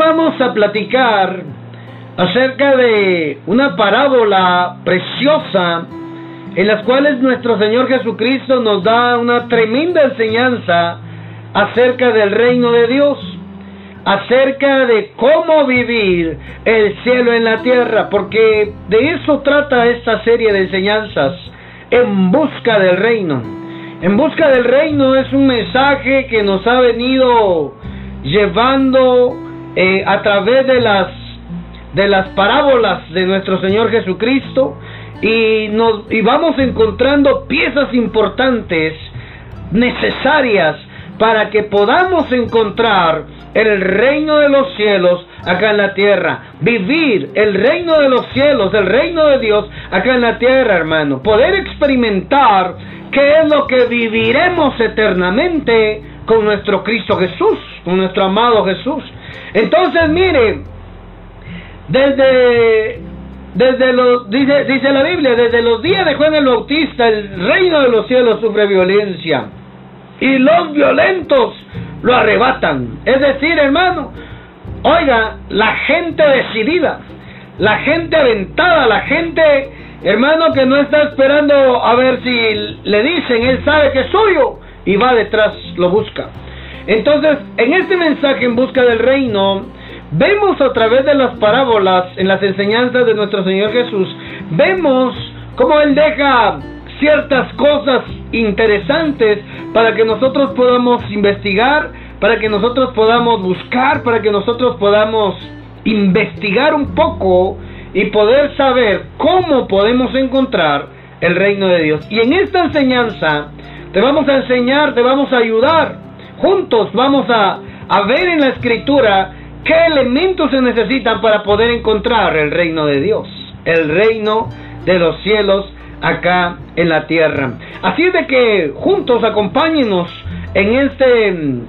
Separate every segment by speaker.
Speaker 1: vamos a platicar acerca de una parábola preciosa en las cuales nuestro Señor Jesucristo nos da una tremenda enseñanza acerca del reino de Dios, acerca de cómo vivir el cielo en la tierra, porque de eso trata esta serie de enseñanzas, en busca del reino. En busca del reino es un mensaje que nos ha venido llevando eh, a través de las de las parábolas de nuestro Señor Jesucristo y nos y vamos encontrando piezas importantes necesarias para que podamos encontrar el reino de los cielos acá en la tierra. Vivir el reino de los cielos, el reino de Dios acá en la tierra, hermano. Poder experimentar qué es lo que viviremos eternamente con nuestro Cristo Jesús, con nuestro amado Jesús. Entonces, mire, desde desde los dice dice la Biblia, desde los días de Juan el Bautista, el reino de los cielos sufre violencia y los violentos lo arrebatan. Es decir, hermano, oiga, la gente decidida, la gente aventada, la gente, hermano, que no está esperando a ver si le dicen, él sabe que es suyo y va detrás, lo busca. Entonces, en este mensaje en busca del reino, vemos a través de las parábolas, en las enseñanzas de nuestro Señor Jesús, vemos cómo Él deja ciertas cosas interesantes para que nosotros podamos investigar, para que nosotros podamos buscar, para que nosotros podamos investigar un poco y poder saber cómo podemos encontrar el reino de Dios. Y en esta enseñanza te vamos a enseñar, te vamos a ayudar. Juntos vamos a, a ver en la escritura qué elementos se necesitan para poder encontrar el reino de Dios, el reino de los cielos acá en la tierra. Así es de que juntos acompáñenos en este en,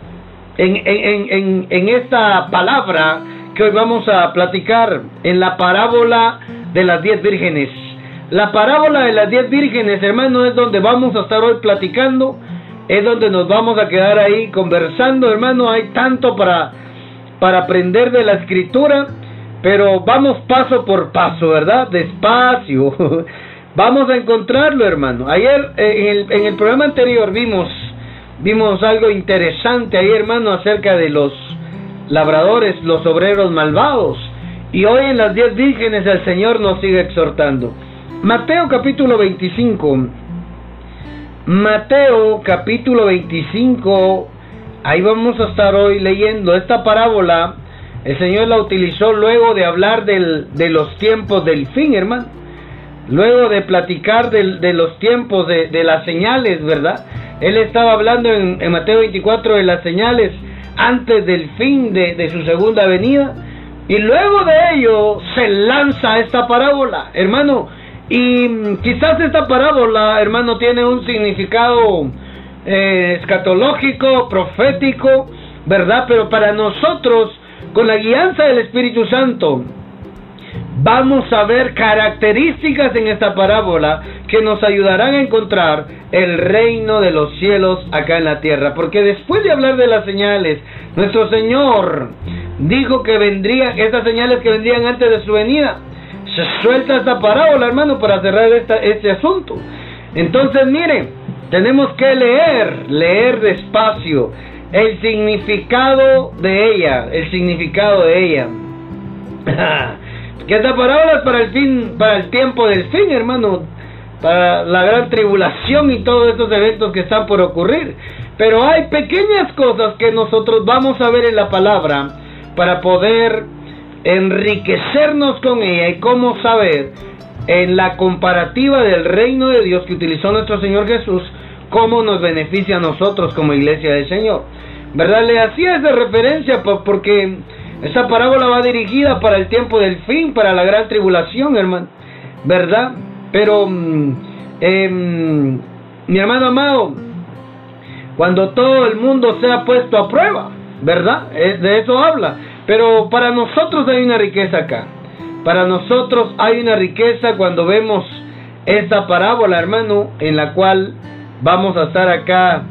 Speaker 1: en, en, esta palabra que hoy vamos a platicar en la parábola de las diez vírgenes. La parábola de las diez vírgenes, hermano, es donde vamos a estar hoy platicando, es donde nos vamos a quedar ahí conversando, hermano. Hay tanto para, para aprender de la escritura, pero vamos paso por paso, ¿verdad? Despacio. Vamos a encontrarlo, hermano. Ayer eh, en el, en el programa anterior vimos vimos algo interesante ahí, hermano, acerca de los labradores, los obreros malvados. Y hoy en las diez vírgenes el Señor nos sigue exhortando. Mateo capítulo 25. Mateo capítulo 25. Ahí vamos a estar hoy leyendo esta parábola. El Señor la utilizó luego de hablar del, de los tiempos del fin, hermano luego de platicar de, los tiempos, de, las señales, ¿verdad? Él estaba hablando en, Mateo 24 de las señales antes del fin de, su segunda venida. Y luego de ello se lanza esta parábola, hermano. Y quizás esta parábola, hermano, tiene un significado eh, escatológico, profético, ¿verdad? Pero para nosotros, con la guianza del Espíritu Santo, vamos a ver características en esta parábola que nos ayudarán a encontrar el reino de los cielos acá en la tierra. Porque después de hablar de las señales, nuestro Señor dijo que vendrían, estas señales que vendrían antes de su venida. Suelta esta parábola, hermano, para cerrar este asunto. Entonces, miren, tenemos que leer, leer despacio el significado de ella, el significado de ella. Que esta parábola es para el fin, para el tiempo del fin, hermano, para la gran tribulación y todos estos eventos que están por ocurrir. Pero hay pequeñas cosas que nosotros vamos a ver en la palabra para poder enriquecernos con ella y cómo saber en la comparativa del reino de Dios que utilizó nuestro Señor Jesús, cómo nos beneficia a nosotros como iglesia del Señor. ¿Verdad? Le hacía esa referencia porque esa parábola va dirigida para el tiempo del fin, para la gran tribulación, hermano. ¿Verdad? Pero, mm, em, mi hermano amado, cuando todo el mundo sea puesto a prueba, ¿verdad? De eso habla. Pero para nosotros hay una riqueza acá. Para nosotros hay una riqueza cuando vemos esta parábola, hermano, en la cual vamos a estar acá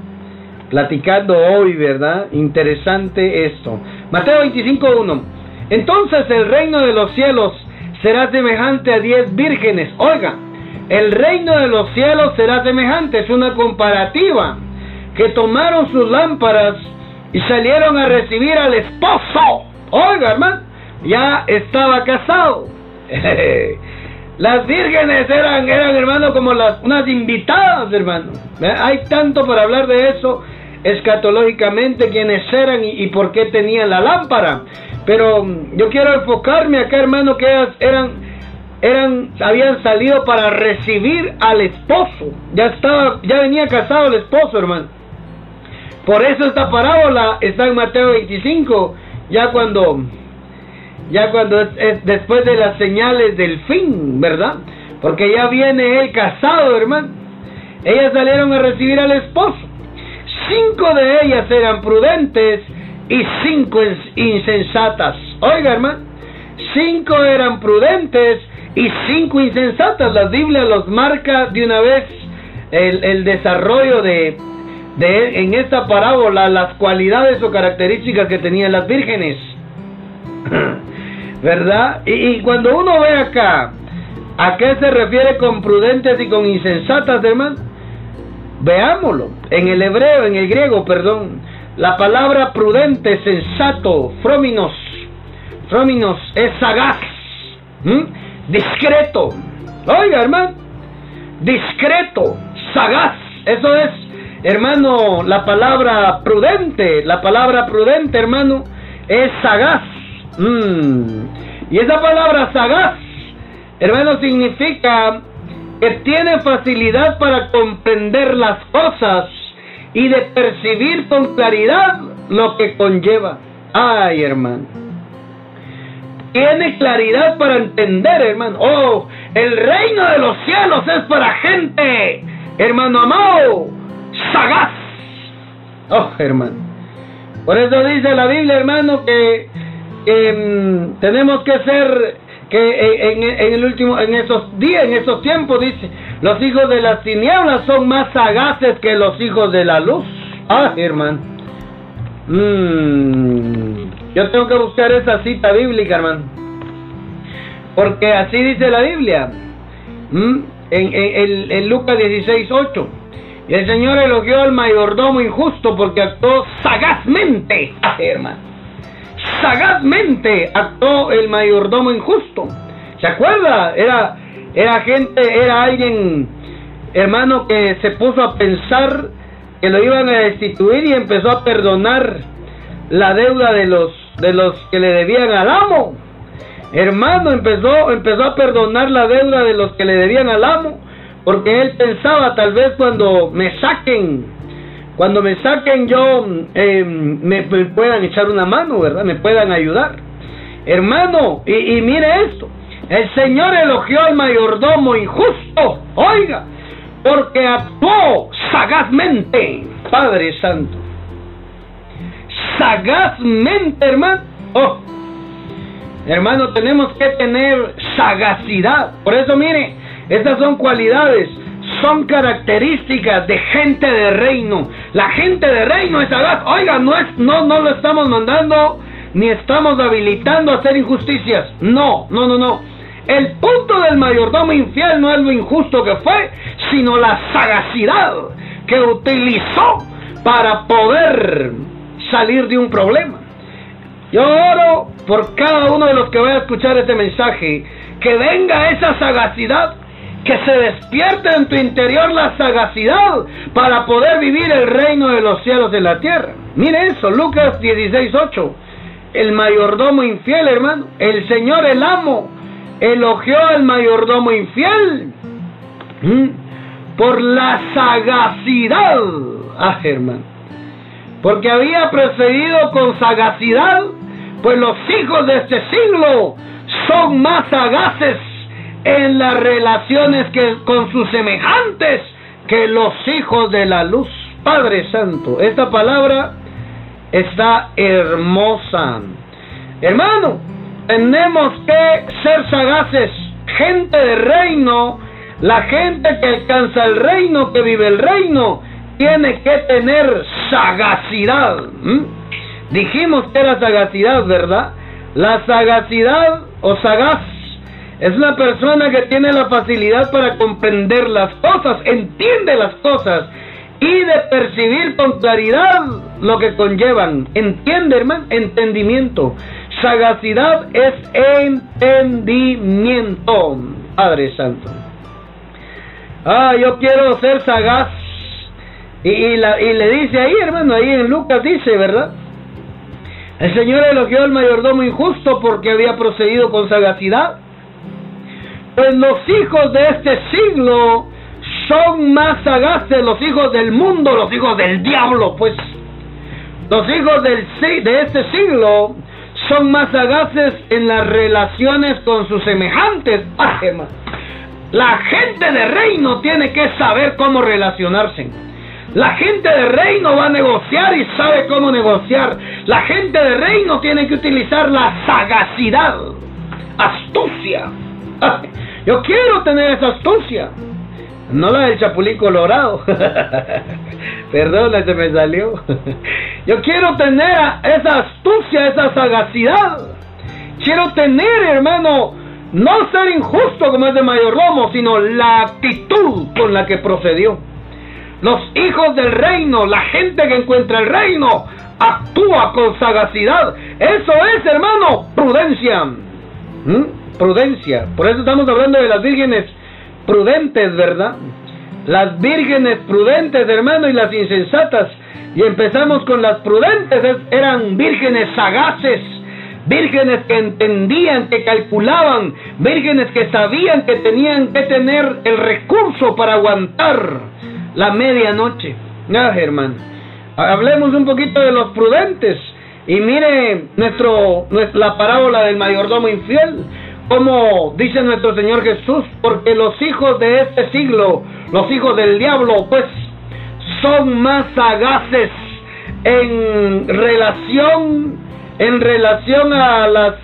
Speaker 1: platicando hoy, ¿verdad? Interesante esto. Mateo 25.1. Entonces el reino de los cielos será semejante a diez vírgenes. Oiga, el reino de los cielos será semejante, es una comparativa, que tomaron sus lámparas y salieron a recibir al esposo. Oiga, hermano, ya estaba casado. Las vírgenes eran, eran hermano, como las, unas invitadas, hermano. Hay tanto para hablar de eso escatológicamente, quiénes eran y, por qué tenían la lámpara. Pero mm, yo quiero enfocarme acá, hermano, que eran, eran, habían salido para recibir al esposo. Ya estaba, ya venía casado el esposo, hermano. Por eso esta parábola está en Mateo 25, ya cuando ya cuando es, después de las señales del fin, ¿verdad? Porque ya viene él casado, hermano. Ellas salieron a recibir al esposo. Cinco de ellas eran prudentes y cinco insensatas. Oiga, hermano, cinco eran prudentes y cinco insensatas. La Biblia los marca de una vez el, el desarrollo de, de, en esta parábola, las cualidades o características que tenían las vírgenes. ¿verdad? Y, cuando uno ve acá, ¿a qué se refiere con prudentes y con insensatas, hermano? Veámoslo. En el hebreo, en el griego, perdón, la palabra prudente, sensato, frominos, frominos es sagaz, discreto. Oiga, hermano, discreto, sagaz, eso es, hermano, la palabra prudente, la palabra prudente, hermano, es sagaz. Mm. Y esa palabra sagaz, hermano, significa que tiene facilidad para comprender las cosas y de percibir con claridad lo que conlleva. Ay, hermano. Tiene claridad para entender, hermano. Oh, el reino de los cielos es para gente, hermano amado, sagaz. Oh, hermano. Por eso dice la Biblia, hermano, que Em, tenemos que ser que eh, en, el último en esos días en esos tiempos dice los hijos de las tinieblas son más sagaces que los hijos de la luz. Ah hermano. Mm, yo tengo que buscar esa cita bíblica hermano. Porque así dice la Biblia. Mm, en, en, en, Lucas 16 8 el Señor elogió al mayordomo injusto porque actuó sagazmente hermano sagazmente actuó el mayordomo injusto. ¿Se acuerda? Era, era gente, era alguien, hermano, que se puso a pensar que lo iban a destituir y empezó a perdonar la deuda de los, de los que le debían al amo. Hermano, empezó, empezó a perdonar la deuda de los que le debían al amo, porque él pensaba tal vez cuando me saquen cuando me saquen yo, eh, me, puedan echar una mano, ¿verdad? Me puedan ayudar. Hermano, y, mire esto, el Señor elogió al mayordomo injusto, oiga, porque actuó sagazmente, Padre Santo. Sagazmente, hermano. Oh, hermano, tenemos que tener sagacidad. Por eso, mire, estas son cualidades son características de gente de reino. La gente de reino es sagaz. Oiga, no, es, no, no lo estamos mandando ni estamos habilitando a hacer injusticias. No, no, no, no. El punto del mayordomo infiel no es lo injusto que fue, sino la sagacidad que utilizó para poder salir de un problema. Yo oro por cada uno de los que vaya a escuchar este mensaje, que venga esa sagacidad que se despierte en tu interior la sagacidad para poder vivir el reino de los cielos en la tierra. Mire eso, Lucas 16:8. El mayordomo infiel, hermano. El Señor, el amo, elogió al mayordomo infiel por la sagacidad. Ah, hermano. Porque había procedido con sagacidad, pues los hijos de este siglo son más sagaces en las relaciones que, con sus semejantes que los hijos de la luz. Padre Santo, esta palabra está hermosa. Hermano, tenemos que ser sagaces, gente de reino, la gente que alcanza el reino, que vive el reino, tiene que tener sagacidad. Dijimos que era sagacidad, ¿verdad? La sagacidad o sagaz es una persona que tiene la facilidad para comprender las cosas, entiende las cosas y de percibir con claridad lo que conllevan. Entiende, hermano, entendimiento. Sagacidad es entendimiento, Padre Santo. Ah, yo quiero ser sagaz. Y, y, y le dice ahí, hermano, ahí en Lucas dice, ¿verdad? El Señor elogió al mayordomo injusto porque había procedido con sagacidad. Pues los hijos de este siglo son más sagaces, los hijos del mundo, los hijos del diablo, pues. Los hijos de este siglo son más sagaces en las relaciones con sus semejantes. La gente de reino tiene que saber cómo relacionarse. La gente de reino va a negociar y sabe cómo negociar. La gente de reino tiene que utilizar la sagacidad, astucia. Yo quiero tener esa astucia. No la del chapulín colorado. Perdón, se me salió. Yo quiero tener esa astucia, esa sagacidad. Quiero tener, hermano, no ser injusto como es de mayordomo, sino la actitud con la que procedió. Los hijos del reino, la gente que encuentra el reino, actúa con sagacidad. Eso es, hermano, prudencia. ¿Mm? Prudencia. Por eso estamos hablando de las vírgenes prudentes, ¿verdad? Las vírgenes prudentes, hermano, y las insensatas. Y empezamos con las prudentes, eran vírgenes sagaces, vírgenes que entendían, que calculaban, vírgenes que sabían que tenían que tener el recurso para aguantar la medianoche. Ah, hermano. Hablemos un poquito de los prudentes. Y mire nuestro, la parábola del mayordomo infiel. Como dice nuestro Señor Jesús, porque los hijos de este siglo, los hijos del diablo, pues son más sagaces en relación, en relación a las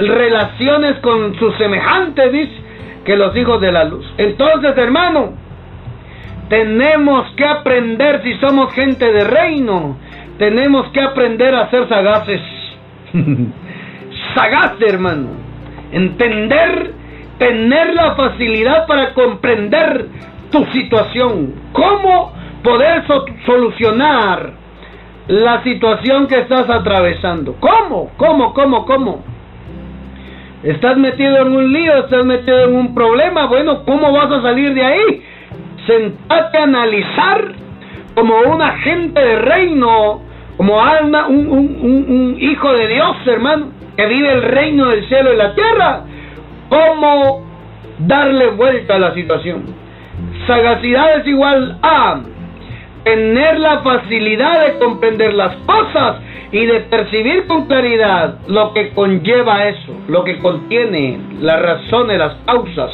Speaker 1: relaciones con sus semejantes, dice, que los hijos de la luz. Entonces, hermano, tenemos que aprender, si somos gente de reino, tenemos que aprender a ser sagaces. Sagaz, hermano. Entender, tener la facilidad para comprender tu situación. ¿Cómo poder solucionar la situación que estás atravesando? ¿Cómo? ¿Cómo? ¿Cómo? ¿Cómo? ¿Estás metido en un lío? ¿Estás metido en un problema? Bueno, ¿cómo vas a salir de ahí? sentate a analizar como un agente de reino, como alma, un, hijo de Dios, hermano, que vive el reino del cielo y la tierra, cómo darle vuelta a la situación. Sagacidad es igual a tener la facilidad de comprender las cosas y de percibir con claridad lo que conlleva eso, lo que contiene, las razones, las causas.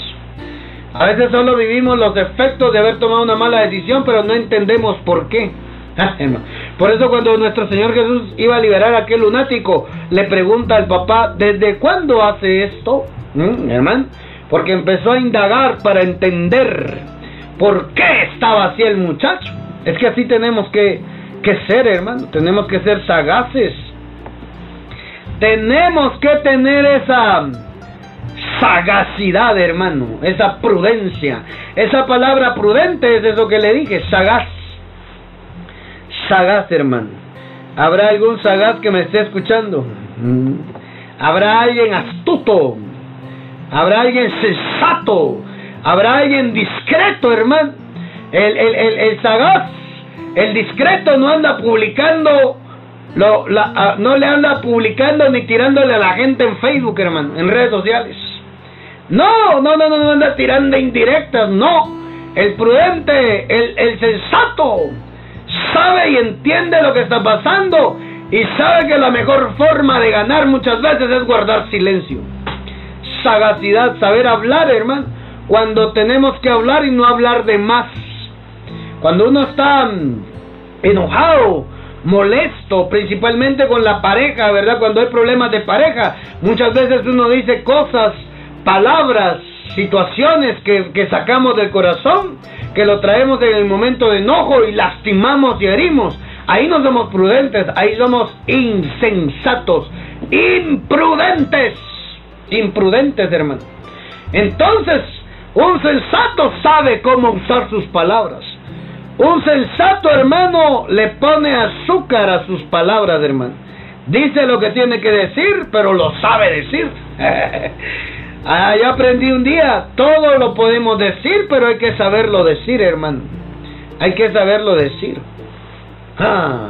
Speaker 1: A veces solo vivimos los efectos de haber tomado una mala decisión, pero no entendemos por qué. Por eso cuando nuestro Señor Jesús iba a liberar a aquel lunático, le pregunta al papá, ¿desde cuándo hace esto? ¿Mm, hermano? Porque empezó a indagar para entender por qué estaba así el muchacho. Es que así tenemos que, que ser, hermano. Tenemos que ser sagaces. Tenemos que tener esa sagacidad, hermano, esa prudencia. Esa palabra prudente es eso que le dije, sagaz. Sagaz, hermano. ¿Habrá algún sagaz que me esté escuchando? Mm. ¿Habrá alguien astuto? ¿Habrá alguien sensato? ¿Habrá alguien discreto, hermano? El, el, el, el sagaz, el discreto no anda publicando no le anda publicando ni tirándole a la gente en Facebook, hermano, en redes sociales. No, no, no, no, no anda tirando indirectas, no. El prudente, el, el sensato, sabe y entiende lo que está pasando y sabe que la mejor forma de ganar muchas veces es guardar silencio. Sagacidad, saber hablar, hermano, cuando tenemos que hablar y no hablar de más. Cuando uno está mm, enojado, molesto, principalmente con la pareja, ¿verdad? Cuando hay problemas de pareja, muchas veces uno dice cosas palabras, situaciones que, sacamos del corazón, que lo traemos en el momento de enojo y lastimamos y herimos. Ahí no somos prudentes, ahí somos insensatos. imprudentes. Imprudentes, hermano. Entonces, un sensato sabe cómo usar sus palabras. Un sensato hermano le pone azúcar a sus palabras, hermano. Dice lo que tiene que decir, pero lo sabe decir. ah, yo aprendí un día, todo lo podemos decir, pero hay que saberlo decir, hermano. Hay que saberlo decir. Ah,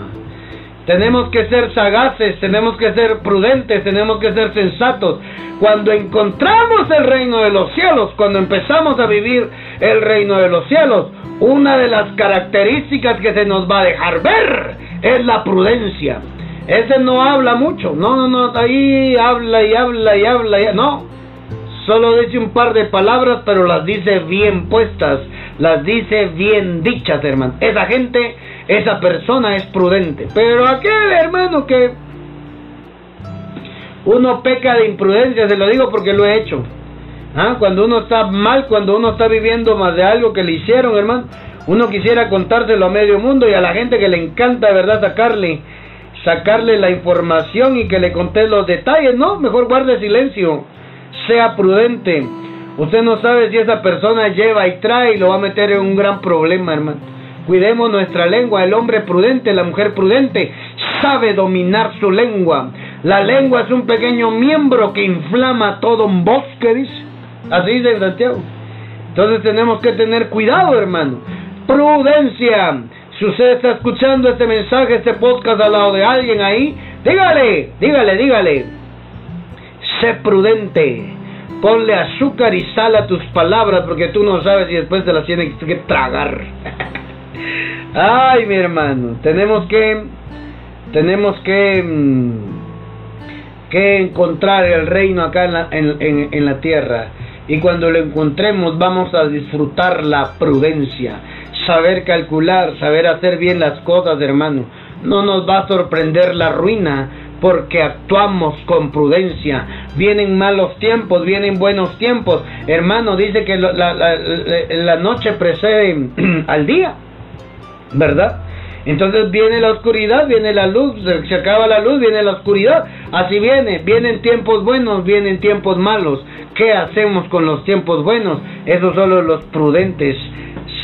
Speaker 1: tenemos que ser sagaces, tenemos que ser prudentes, tenemos que ser sensatos. Cuando encontramos el reino de los cielos, cuando empezamos a vivir el reino de los cielos, una de las características que se nos va a dejar ver es la prudencia. Ese no habla mucho, no, no, no, ahí habla y habla y habla, no. Solo dice un par de palabras, pero las dice bien puestas, las dice bien dichas, hermano. Esa gente, esa persona es prudente. Pero aquel hermano que uno peca de imprudencia, se lo digo porque lo he hecho. ¿Ah? Cuando uno está mal, cuando uno está viviendo más de algo que le hicieron, hermano, uno quisiera contárselo a medio mundo y a la gente que le encanta, verdad, sacarle, sacarle la información y que le conté los detalles. No, mejor guarde silencio, sea prudente. Usted no sabe si esa persona lleva y trae y lo va a meter en un gran problema, hermano. Cuidemos nuestra lengua. El hombre prudente, la mujer prudente, sabe dominar su lengua. La lengua es un pequeño miembro que inflama todo un bosque, dice. Así dice Santiago. Entonces tenemos que tener cuidado, hermano. Prudencia. Si usted está escuchando este mensaje, este podcast al lado de alguien ahí, dígale, dígale, dígale. Sé prudente. Ponle azúcar y sal a tus palabras porque tú no sabes si después te las tienes que tragar. Ay, mi hermano, tenemos que tenemos que mm, que encontrar el reino acá en la, en, en la tierra y cuando lo encontremos vamos a disfrutar la prudencia, saber calcular, saber hacer bien las cosas, hermano. No nos va a sorprender la ruina porque actuamos con prudencia. Vienen malos tiempos, vienen buenos tiempos. Hermano, dice que la, la noche precede al día, ¿verdad? Entonces viene la oscuridad, viene la luz, se acaba la luz, viene la oscuridad. Así viene, vienen tiempos buenos, vienen tiempos malos. ¿Qué hacemos con los tiempos buenos? Eso solo los prudentes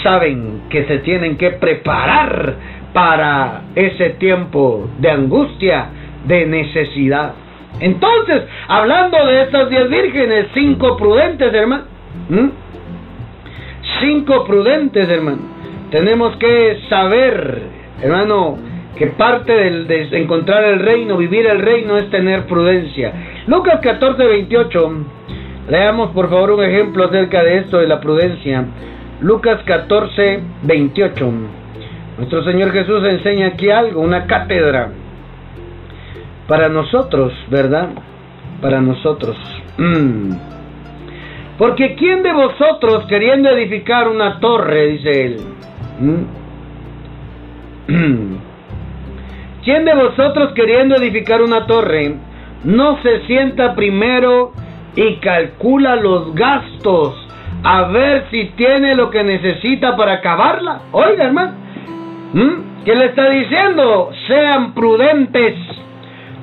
Speaker 1: saben que se tienen que preparar para ese tiempo de angustia, de necesidad. Entonces, hablando de estas diez vírgenes, cinco prudentes, hermano. Cinco prudentes, hermano. Tenemos que saber Hermano, que parte de encontrar el reino, vivir el reino, es tener prudencia. Lucas 14, 28. Leamos por favor un ejemplo acerca de esto de la prudencia. Lucas 14, 28. Nuestro Señor Jesús enseña aquí algo, una cátedra. Para nosotros, ¿verdad? Para nosotros. Mm. Porque ¿quién de vosotros queriendo edificar una torre, dice él? ¿Mm? ¿Quién de vosotros queriendo edificar una torre no se sienta primero y calcula los gastos a ver si tiene lo que necesita para acabarla? Oiga, hermano, ¿qué le está diciendo? Sean prudentes.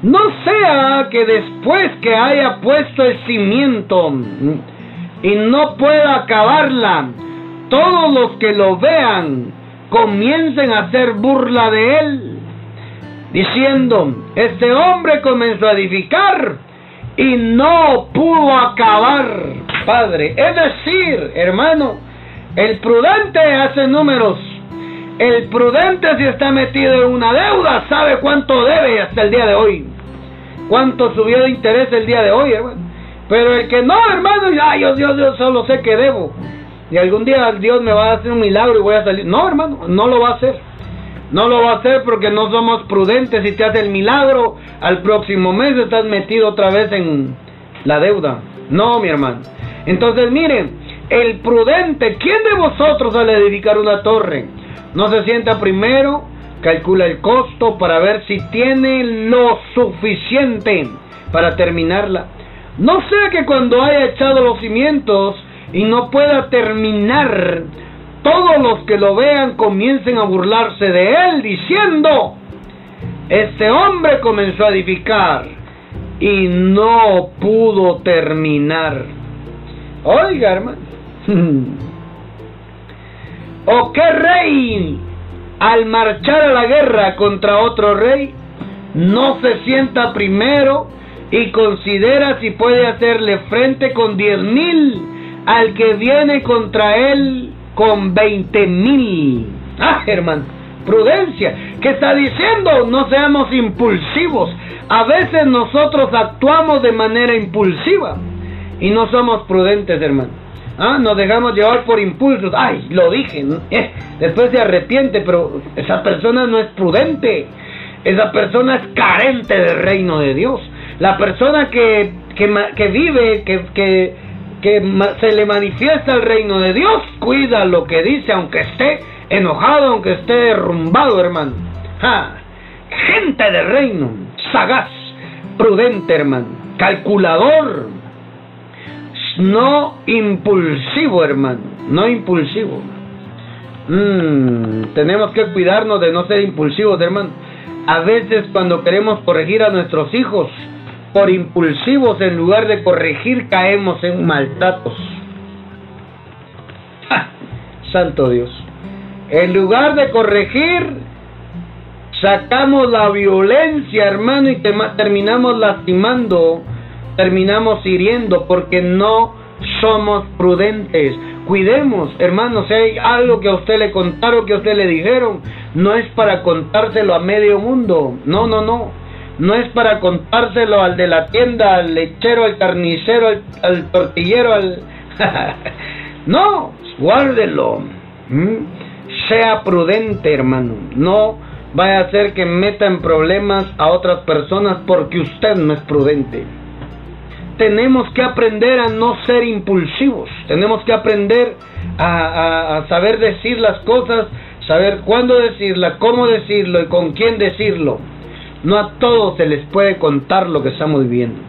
Speaker 1: No sea que después que haya puesto el cimiento y no pueda acabarla, todos los que lo vean comiencen a hacer burla de él, diciendo, este hombre comenzó a edificar y no pudo acabar, Padre. Es decir, hermano, el prudente hace números. El prudente si está metido en una deuda sabe cuánto debe hasta el día de hoy. Cuánto subió de interés el día de hoy, hermano. Pero el que no, hermano, ay, yo, Dios, yo solo sé que debo y algún día Dios me va a hacer un milagro y voy a salir. No, hermano, no lo va a hacer. No lo va a hacer porque no somos prudentes. Si te hace el milagro, al próximo mes estás metido otra vez en la deuda. No, mi hermano. Entonces, miren, el prudente, ¿quién de vosotros al edificar una torre? No se sienta primero, calcula el costo para ver si tiene lo suficiente para terminarla. No sea que cuando haya echado los cimientos, y no pueda terminar, todos los que lo vean comiencen a burlarse de él diciendo, este hombre comenzó a edificar y no pudo terminar. Oiga, hermano. ¿O qué rey al marchar a la guerra contra otro rey no se sienta primero y considera si puede hacerle frente con diez mil al que viene contra él con veinte mil? Ah, hermano, prudencia. ¿Qué está diciendo? No seamos impulsivos. A veces nosotros actuamos de manera impulsiva y no somos prudentes, hermano. Ah, nos dejamos llevar por impulsos. Ay, lo dije. Eh, después se arrepiente, pero esa persona no es prudente. Esa persona es carente del reino de Dios. La persona que, que, vive, que, que, que se le manifiesta el reino de Dios, cuida lo que dice, aunque esté enojado, aunque esté derrumbado, hermano. Gente del reino, sagaz, prudente, hermano, calculador, no impulsivo, hermano, no impulsivo. Mm, tenemos que cuidarnos de no ser impulsivos, hermano. A veces cuando queremos corregir a nuestros hijos, por impulsivos, en lugar de corregir, caemos en maltratos. Santo Dios. En lugar de corregir, sacamos la violencia, hermano, y terminamos lastimando terminamos hiriendo porque no somos prudentes. Cuidemos, hermanos, si hay algo que a usted le contaron, que a usted le dijeron, no es para contárselo a medio mundo. No, no, no. No es para contárselo al de la tienda, al lechero, al carnicero, al, tortillero, al... no, guárdelo. Sea prudente, hermano. No vaya a ser que meta en problemas a otras personas porque usted no es prudente tenemos que aprender a no ser impulsivos, tenemos que aprender a, saber decir las cosas, saber cuándo decirlas, cómo decirlo y con quién decirlo. No a todos se les puede contar lo que estamos viviendo.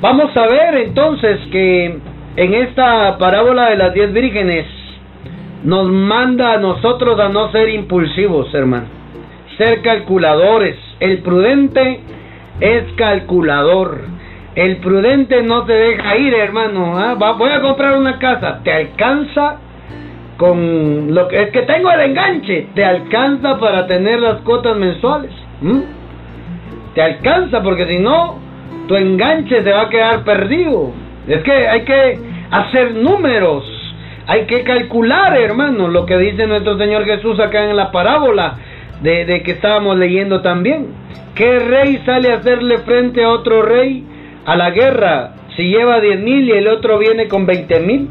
Speaker 1: Vamos a ver entonces que en esta parábola de las diez vírgenes nos manda a nosotros a no ser impulsivos, hermano. Ser calculadores. El prudente es calculador. El prudente no te deja ir, hermano. ¿ah? voy a comprar una casa. ¿Te alcanza con lo que es que tengo el enganche? ¿Te alcanza para tener las cuotas mensuales? ¿Te alcanza? Porque si no, tu enganche se va a quedar perdido. Es que hay que hacer números. Hay que calcular, hermano, lo que dice nuestro Señor Jesús acá en la parábola de, de que estábamos leyendo también. ¿Qué rey sale a hacerle frente a otro rey? A la guerra si lleva 10 mil y el otro viene con 20 mil.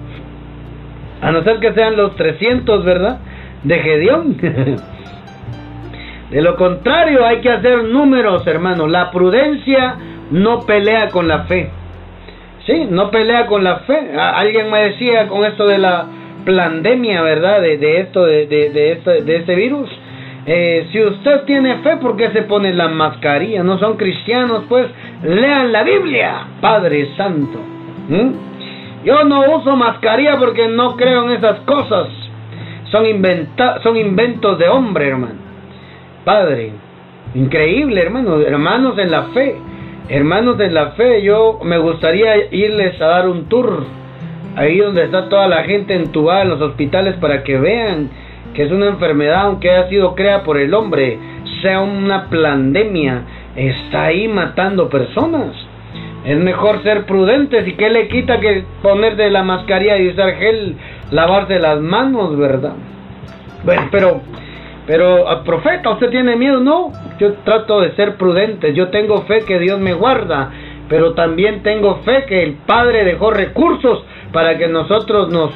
Speaker 1: A no ser que sean los 300, ¿verdad? De Gedeón. de lo contrario, hay que hacer números, hermano. La prudencia no pelea con la fe. Sí, no pelea con la fe. Alguien me decía con esto de la pandemia, ¿verdad? De, de esto, de, este, de este virus. Eh, si usted tiene fe, ¿por qué se pone la mascarilla? No son cristianos, pues lean la Biblia, Padre Santo. ¿Mm? Yo no uso mascarilla porque no creo en esas cosas. Son, inventa son inventos de hombre, hermano. Padre, increíble, hermano. Hermanos en la fe. Hermanos en la fe, yo me gustaría irles a dar un tour. Ahí donde está toda la gente entubada en los hospitales para que vean que es una enfermedad, aunque haya sido creada por el hombre, sea una pandemia, está ahí matando personas. Es mejor ser prudentes y que le quita que ponerse la mascarilla y usar gel, lavarse las manos, ¿verdad? Bueno, pero, pero, ah, profeta, ¿usted tiene miedo? No, yo trato de ser prudente, yo tengo fe que Dios me guarda, pero también tengo fe que el Padre dejó recursos para que nosotros nos,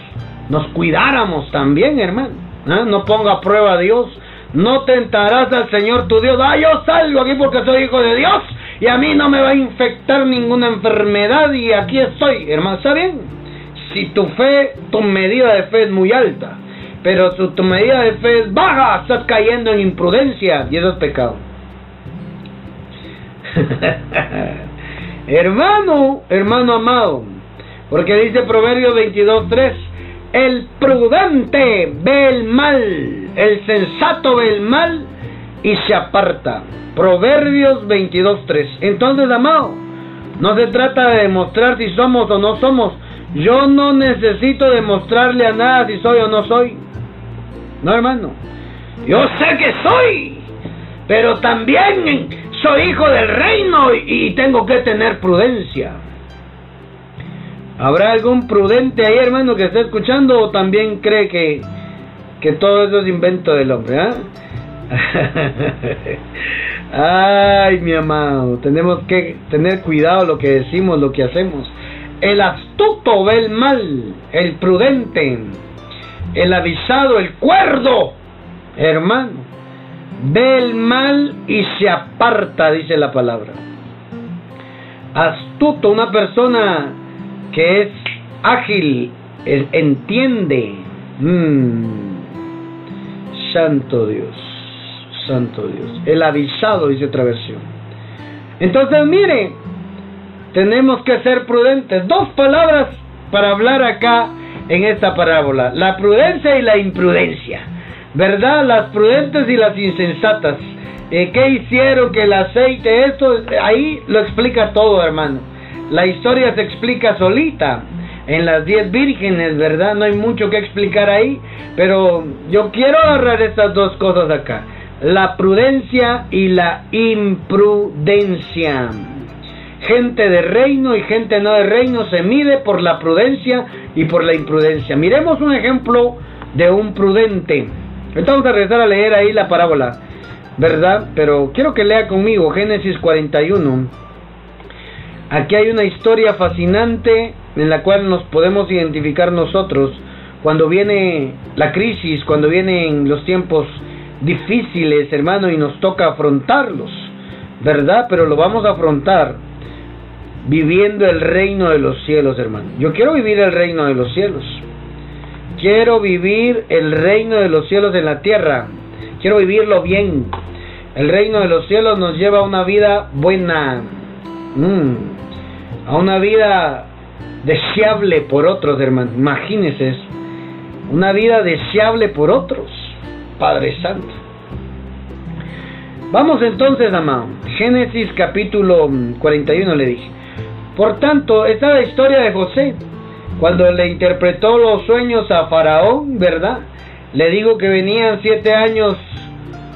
Speaker 1: nos cuidáramos también, hermano. ¿Ah? No ponga a prueba a Dios. No tentarás al Señor tu Dios. Ah, yo salgo aquí porque soy hijo de Dios y a mí no me va a infectar ninguna enfermedad y aquí estoy. Hermano, ¿está? Si tu fe, tu medida de fe es muy alta, pero si tu medida de fe es baja, estás cayendo en imprudencia y eso es pecado. hermano, hermano amado, porque dice Proverbios 22.3 el prudente ve el mal, el sensato ve el mal y se aparta. Proverbios 22.3. Entonces, amado, no se trata de demostrar si somos o no somos. Yo no necesito demostrarle a nada si soy o no soy. No, hermano. Yo sé que soy, pero también soy hijo del reino y tengo que tener prudencia. ¿Habrá algún prudente ahí, hermano, que esté escuchando o también cree que, que todo eso es invento del hombre? ¿ah? Ay, mi amado, tenemos que tener cuidado lo que decimos, lo que hacemos. El astuto ve el mal, el prudente, el avisado, el cuerdo, hermano, ve el mal y se aparta, dice la palabra. Astuto, una persona que es ágil, entiende. Mm. Santo Dios, Santo Dios. El avisado, dice otra versión. Entonces, mire, tenemos que ser prudentes. Dos palabras para hablar acá en esta parábola. La prudencia y la imprudencia. ¿Verdad? Las prudentes y las insensatas. Eh, ¿Qué hicieron? Que el aceite, esto, ahí lo explica todo, hermano. La historia se explica solita en las diez vírgenes, ¿verdad? No hay mucho que explicar ahí, pero yo quiero agarrar estas dos cosas acá. La prudencia y la imprudencia. Gente de reino y gente no de reino se mide por la prudencia y por la imprudencia. Miremos un ejemplo de un prudente. Entonces vamos a regresar a leer ahí la parábola, ¿verdad? Pero quiero que lea conmigo Génesis 41 Aquí hay una historia fascinante en la cual nos podemos identificar nosotros cuando viene la crisis, cuando vienen los tiempos difíciles, hermano, y nos toca afrontarlos, ¿verdad? Pero lo vamos a afrontar viviendo el reino de los cielos, hermano. Yo quiero vivir el reino de los cielos. Quiero vivir el reino de los cielos en la tierra. Quiero vivirlo bien. El reino de los cielos nos lleva a una vida buena. Mm a una vida deseable por otros, hermano. Imagínense eso. Una vida deseable por otros. Padre Santo. Vamos entonces, amado. Génesis capítulo 41 le dije. Por tanto, esta es la historia de José. Cuando le interpretó los sueños a Faraón, ¿verdad? Le digo que venían siete años,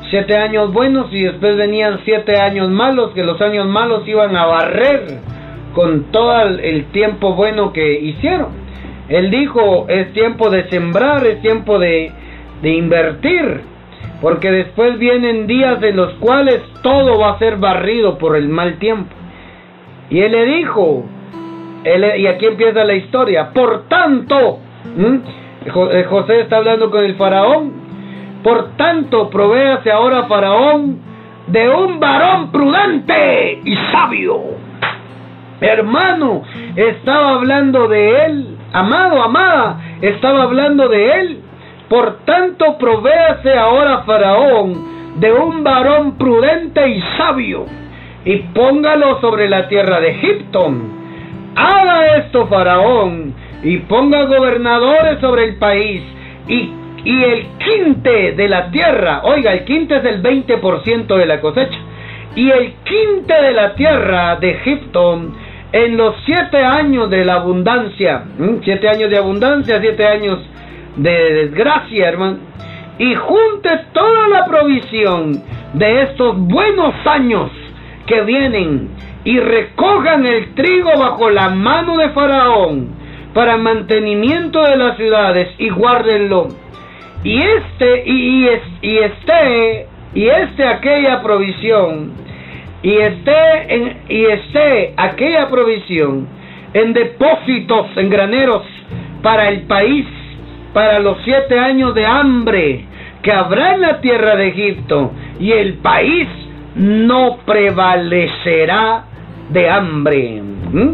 Speaker 1: siete años buenos y después venían siete años malos, que los años malos iban a barrer con todo el tiempo bueno que hicieron. Él dijo, es tiempo de sembrar, es tiempo de, de invertir, porque después vienen días en los cuales todo va a ser barrido por el mal tiempo. Y él le dijo, y aquí empieza la historia, por tanto, eh, José está hablando con el faraón, por tanto, provéase ahora faraón de un varón prudente y sabio Hermano, estaba hablando de él. Amado, amada, estaba hablando de él. Por tanto, provéase ahora Faraón de un varón prudente y sabio, y póngalo sobre la tierra de Egipto. Haga esto Faraón, y ponga gobernadores sobre el país, y, y el quinte de la tierra, oiga, el quinte es el 20% de la cosecha, y el quinte de la tierra de Egipto en los siete años de la abundancia, siete años de abundancia, siete años de desgracia, hermano, y junte toda la provisión de estos buenos años que vienen y recojan el trigo bajo la mano de Faraón para mantenimiento de las ciudades y guárdenlo. Y este y, y, y este y este aquella provisión y esté, en, y esté aquella provisión en depósitos, en graneros para el país, para los siete años de hambre que habrá en la tierra de Egipto, y el país no prevalecerá de hambre. ¿Mm?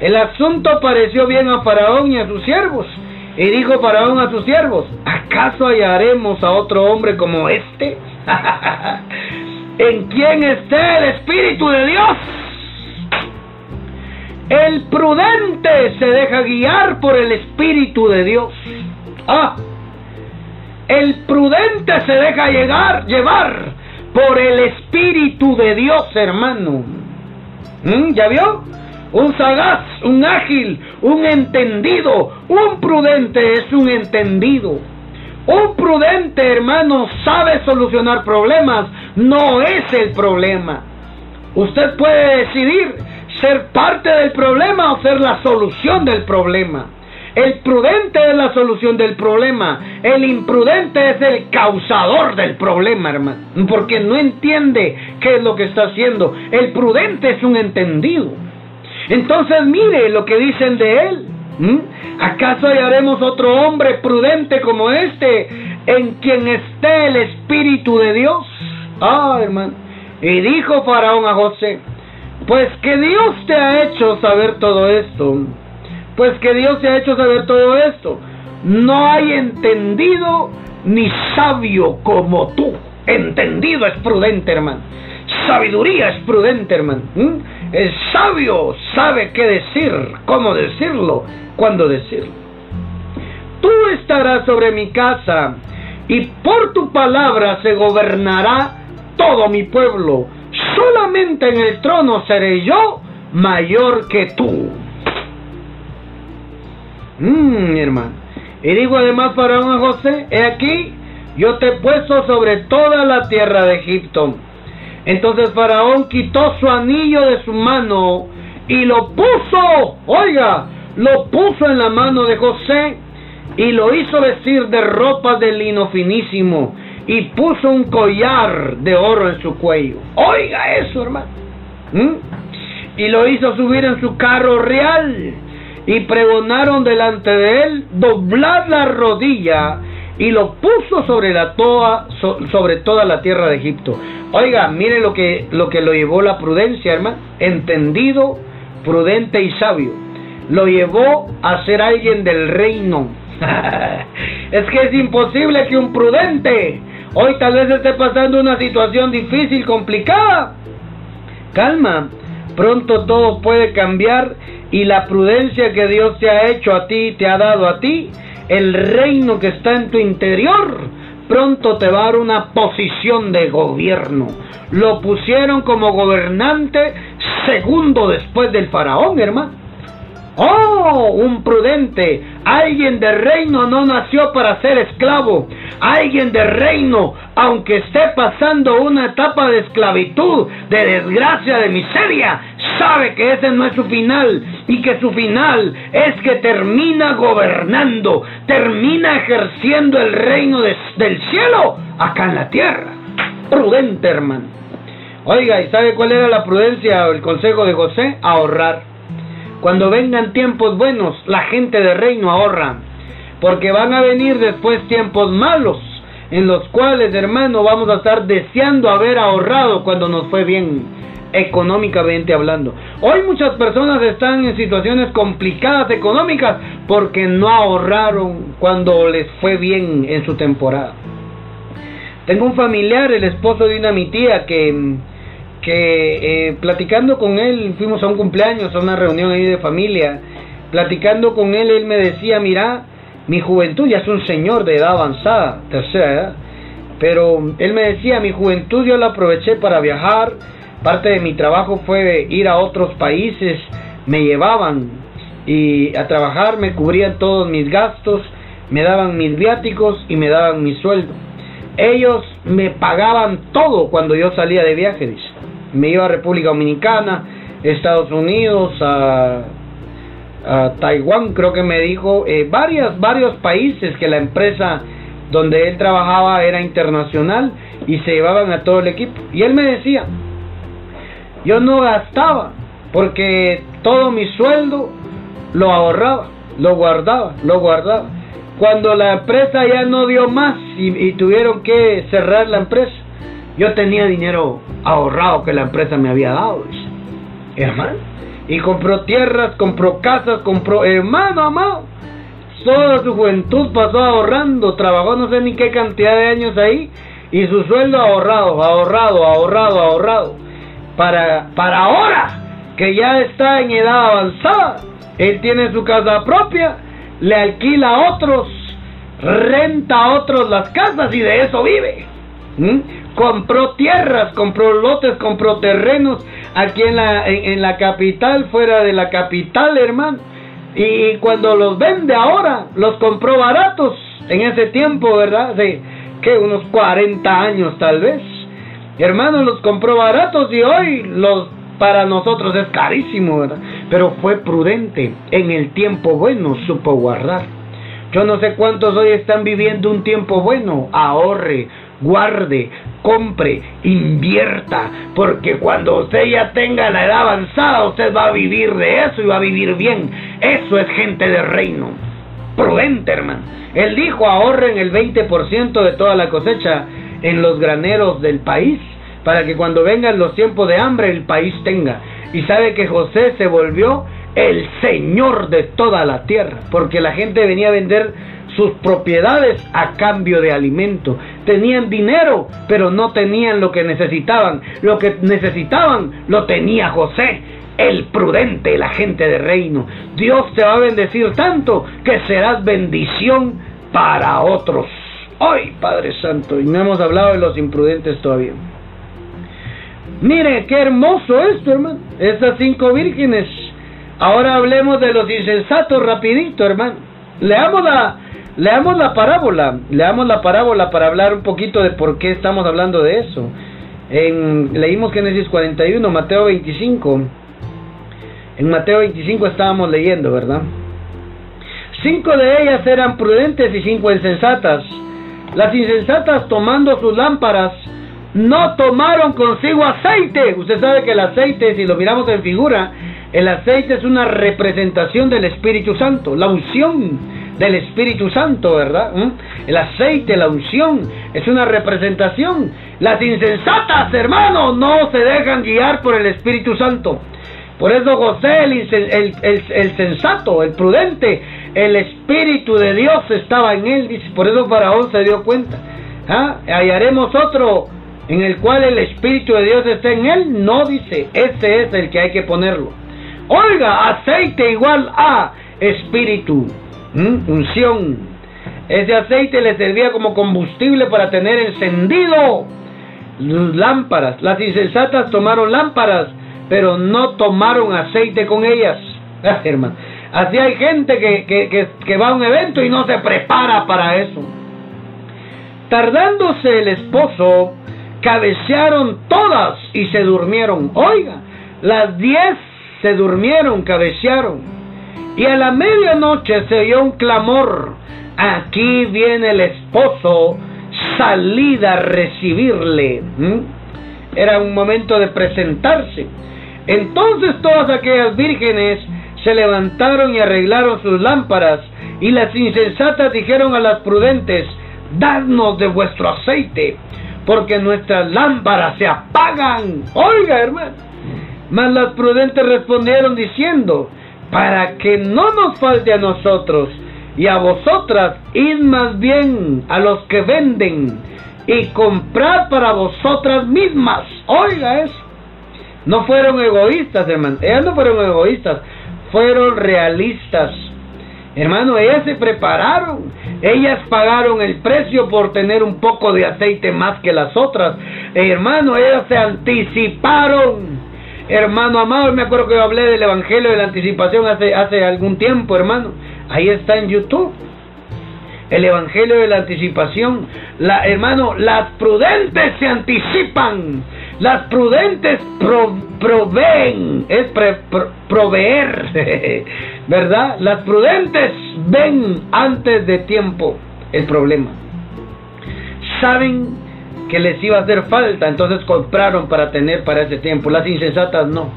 Speaker 1: El asunto pareció bien a Faraón y a sus siervos. Y dijo Faraón a sus siervos, ¿acaso hallaremos a otro hombre como este? en quien esté el Espíritu de Dios. El prudente se deja guiar por el Espíritu de Dios. Ah, el prudente se deja llegar, llevar por el Espíritu de Dios, hermano. ¿Mm? ¿Ya vio? Un sagaz, un ágil, un entendido, un prudente es un entendido. Un prudente hermano sabe solucionar problemas, no es el problema. Usted puede decidir ser parte del problema o ser la solución del problema. El prudente es la solución del problema. El imprudente es el causador del problema, hermano. Porque no entiende qué es lo que está haciendo. El prudente es un entendido. Entonces mire lo que dicen de él. ¿Acaso hallaremos otro hombre prudente como este en quien esté el Espíritu de Dios? Ah, hermano. Y dijo Faraón a José, pues que Dios te ha hecho saber todo esto pues que Dios te ha hecho saber todo esto. No hay entendido ni sabio como tú. Entendido es prudente, hermano. Sabiduría es prudente, hermano. El sabio sabe qué decir, cómo decirlo, cuándo decirlo. Tú estarás sobre mi casa y por tu palabra se gobernará todo mi pueblo. Solamente en el trono seré yo mayor que tú. Mmm, hermano. Y digo además Faraón a José, he aquí, yo te he puesto sobre toda la tierra de Egipto. Entonces Faraón quitó su anillo de su mano y lo puso, oiga, lo puso en la mano de José y lo hizo vestir de ropa de lino finísimo y puso un collar de oro en su cuello. Oiga eso, hermano. ¿Mm? Y lo hizo subir en su carro real y pregonaron delante de él doblar la rodilla y lo puso sobre la toa, sobre toda la tierra de Egipto. Oiga, mire lo que lo que lo llevó la prudencia, hermano, entendido, prudente y sabio. Lo llevó a ser alguien del reino. es que es imposible que un prudente hoy tal vez esté pasando una situación difícil, complicada. Calma, pronto todo puede cambiar y la prudencia que Dios te ha hecho a ti, te ha dado a ti, el reino que está en tu interior, pronto te va a dar una posición de gobierno. Lo pusieron como gobernante segundo después del faraón, hermano. Oh, un prudente. Alguien de reino no nació para ser esclavo. Alguien de reino, aunque esté pasando una etapa de esclavitud, de desgracia, de miseria, sabe que ese no es su final y que su final es que termina gobernando, termina ejerciendo el reino del cielo acá en la tierra. Prudente, hermano. Oiga, ¿y sabe cuál era la prudencia o el consejo de José? Ahorrar. Cuando vengan tiempos buenos, la gente de reino ahorra, porque van a venir después tiempos malos, en los cuales, hermano, vamos a estar deseando haber ahorrado cuando nos fue bien económicamente hablando. Hoy muchas personas están en situaciones complicadas económicas porque no ahorraron cuando les fue bien en su temporada. Tengo un familiar, el esposo de una mi tía, que que eh, platicando con él, fuimos a un cumpleaños, a una reunión ahí de familia, platicando con él, él me decía, mira, mi juventud ya es un señor de edad avanzada, tercera edad, pero él me decía, mi juventud yo la aproveché para viajar, parte de mi trabajo fue ir a otros países, me llevaban y a trabajar, me cubrían todos mis gastos, me daban mis viáticos y me daban mi sueldo. Ellos me pagaban todo cuando yo salía de viaje, dice me iba a República Dominicana, Estados Unidos, a, Taiwán, creo que me dijo, eh, varias, varios países que la empresa donde él trabajaba era internacional y se llevaban a todo el equipo. Y él me decía, yo no gastaba porque todo mi sueldo lo ahorraba, lo guardaba, lo guardaba. Cuando la empresa ya no dio más y tuvieron que cerrar la empresa, yo tenía dinero ahorrado que la empresa me había dado, hermano. Y compró tierras, compró casas, compró, hermano, amado. Toda su juventud pasó ahorrando, trabajó no sé ni qué cantidad de años ahí y su sueldo ahorrado, ahorrado, ahorrado, ahorrado. Para, para ahora que ya está en edad avanzada, él tiene su casa propia, le alquila a otros, renta a otros las casas y de eso vive. compró tierras, compró lotes, compró terrenos aquí en la, en, la capital, fuera de la capital, hermano. Y cuando los vende ahora, los compró baratos en ese tiempo, ¿verdad? De que unos 40 años tal vez. Hermano, los compró baratos y hoy los para nosotros es carísimo, ¿verdad? Pero fue prudente, en el tiempo bueno supo guardar. Yo no sé cuántos hoy están viviendo un tiempo bueno, ahorre, guarde, compre, invierta, porque cuando usted ya tenga la edad avanzada, usted va a vivir de eso y va a vivir bien. Eso es gente de reino. Prudente, hermano. Él dijo, ahorren el 20% de toda la cosecha en los graneros del país, para que cuando vengan los tiempos de hambre el país tenga. Y sabe que José se volvió el Señor de toda la tierra, porque la gente venía a vender sus propiedades a cambio de alimento. Tenían dinero, pero no tenían lo que necesitaban. Lo que necesitaban lo tenía José, el prudente, la gente de reino. Dios te va a bendecir tanto que serás bendición para otros. Hoy, Padre Santo, y no hemos hablado de los imprudentes todavía. Mire, qué hermoso esto, hermano. Estas cinco vírgenes. Ahora hablemos de los insensatos rapidito, hermano. Leamos la, Leamos la parábola, leamos la parábola para hablar un poquito de por qué estamos hablando de eso. En, leímos Génesis 41, Mateo 25. En Mateo 25 estábamos leyendo, ¿verdad? Cinco de ellas eran prudentes y cinco insensatas. Las insensatas tomando sus lámparas no tomaron consigo aceite. Usted sabe que el aceite, si lo miramos en figura, el aceite es una representación del Espíritu Santo, la unción del Espíritu Santo, ¿verdad? ¿Mm? El aceite, la unción, es una representación. Las insensatas, hermanos, no se dejan guiar por el Espíritu Santo. Por eso José, el, sensato, el prudente, el Espíritu de Dios estaba en él. Dice, por eso Faraón se dio cuenta. ¿Ah? Hallaremos otro en el cual el Espíritu de Dios está en él. No dice, ese es el que hay que ponerlo. Oiga, aceite igual a Espíritu. Unción. Ese aceite le servía como combustible para tener encendido lámparas. Las insensatas tomaron lámparas, pero no tomaron aceite con ellas. Ah, hermano. Así hay gente que, que, que va a un evento y no se prepara para eso. Tardándose el esposo, cabecearon todas y se durmieron. Oiga, las diez se durmieron, cabecearon. Y a la medianoche se oyó un clamor. Aquí viene el esposo, salida a recibirle. ¿Mm? Era un momento de presentarse. Entonces todas aquellas vírgenes se levantaron y arreglaron sus lámparas, y las insensatas dijeron a las prudentes, dadnos de vuestro aceite, porque nuestras lámparas se apagan. Oiga, hermano. Mas las prudentes respondieron diciendo, para que no nos falte a nosotros y a vosotras, id más bien a los que venden y comprad para vosotras mismas. Oiga eso. No fueron egoístas, hermano. Ellas no fueron egoístas, fueron realistas. Hermano, ellas se prepararon. Ellas pagaron el precio por tener un poco de aceite más que las otras. hermano, ellas se anticiparon Hermano amado, me acuerdo que yo hablé del Evangelio de la Anticipación hace, hace algún tiempo, hermano. Ahí está en YouTube. El Evangelio de la Anticipación. Hermano, las prudentes se anticipan. Las prudentes proveen. Es proveer. ¿Verdad? Las prudentes ven antes de tiempo el problema. Saben que les iba a hacer falta, entonces compraron para tener para ese tiempo. Las insensatas no,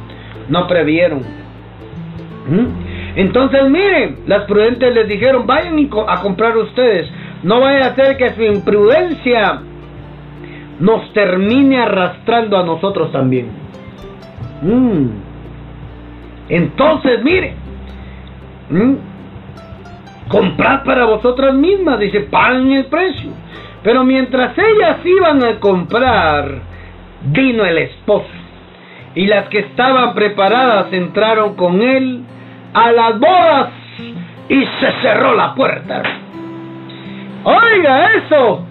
Speaker 1: no previeron. ¿Mm? Entonces miren, las prudentes les dijeron, vayan a comprar ustedes. No vaya a ser que su imprudencia nos termine arrastrando a nosotros también. ¿Mm? Entonces, mire, ¿Mm? comprad para vosotras mismas, dice, paguen el precio. Pero mientras ellas iban a comprar, vino el esposo. Y las que estaban preparadas entraron con él a las bodas y se cerró la puerta. Oiga eso.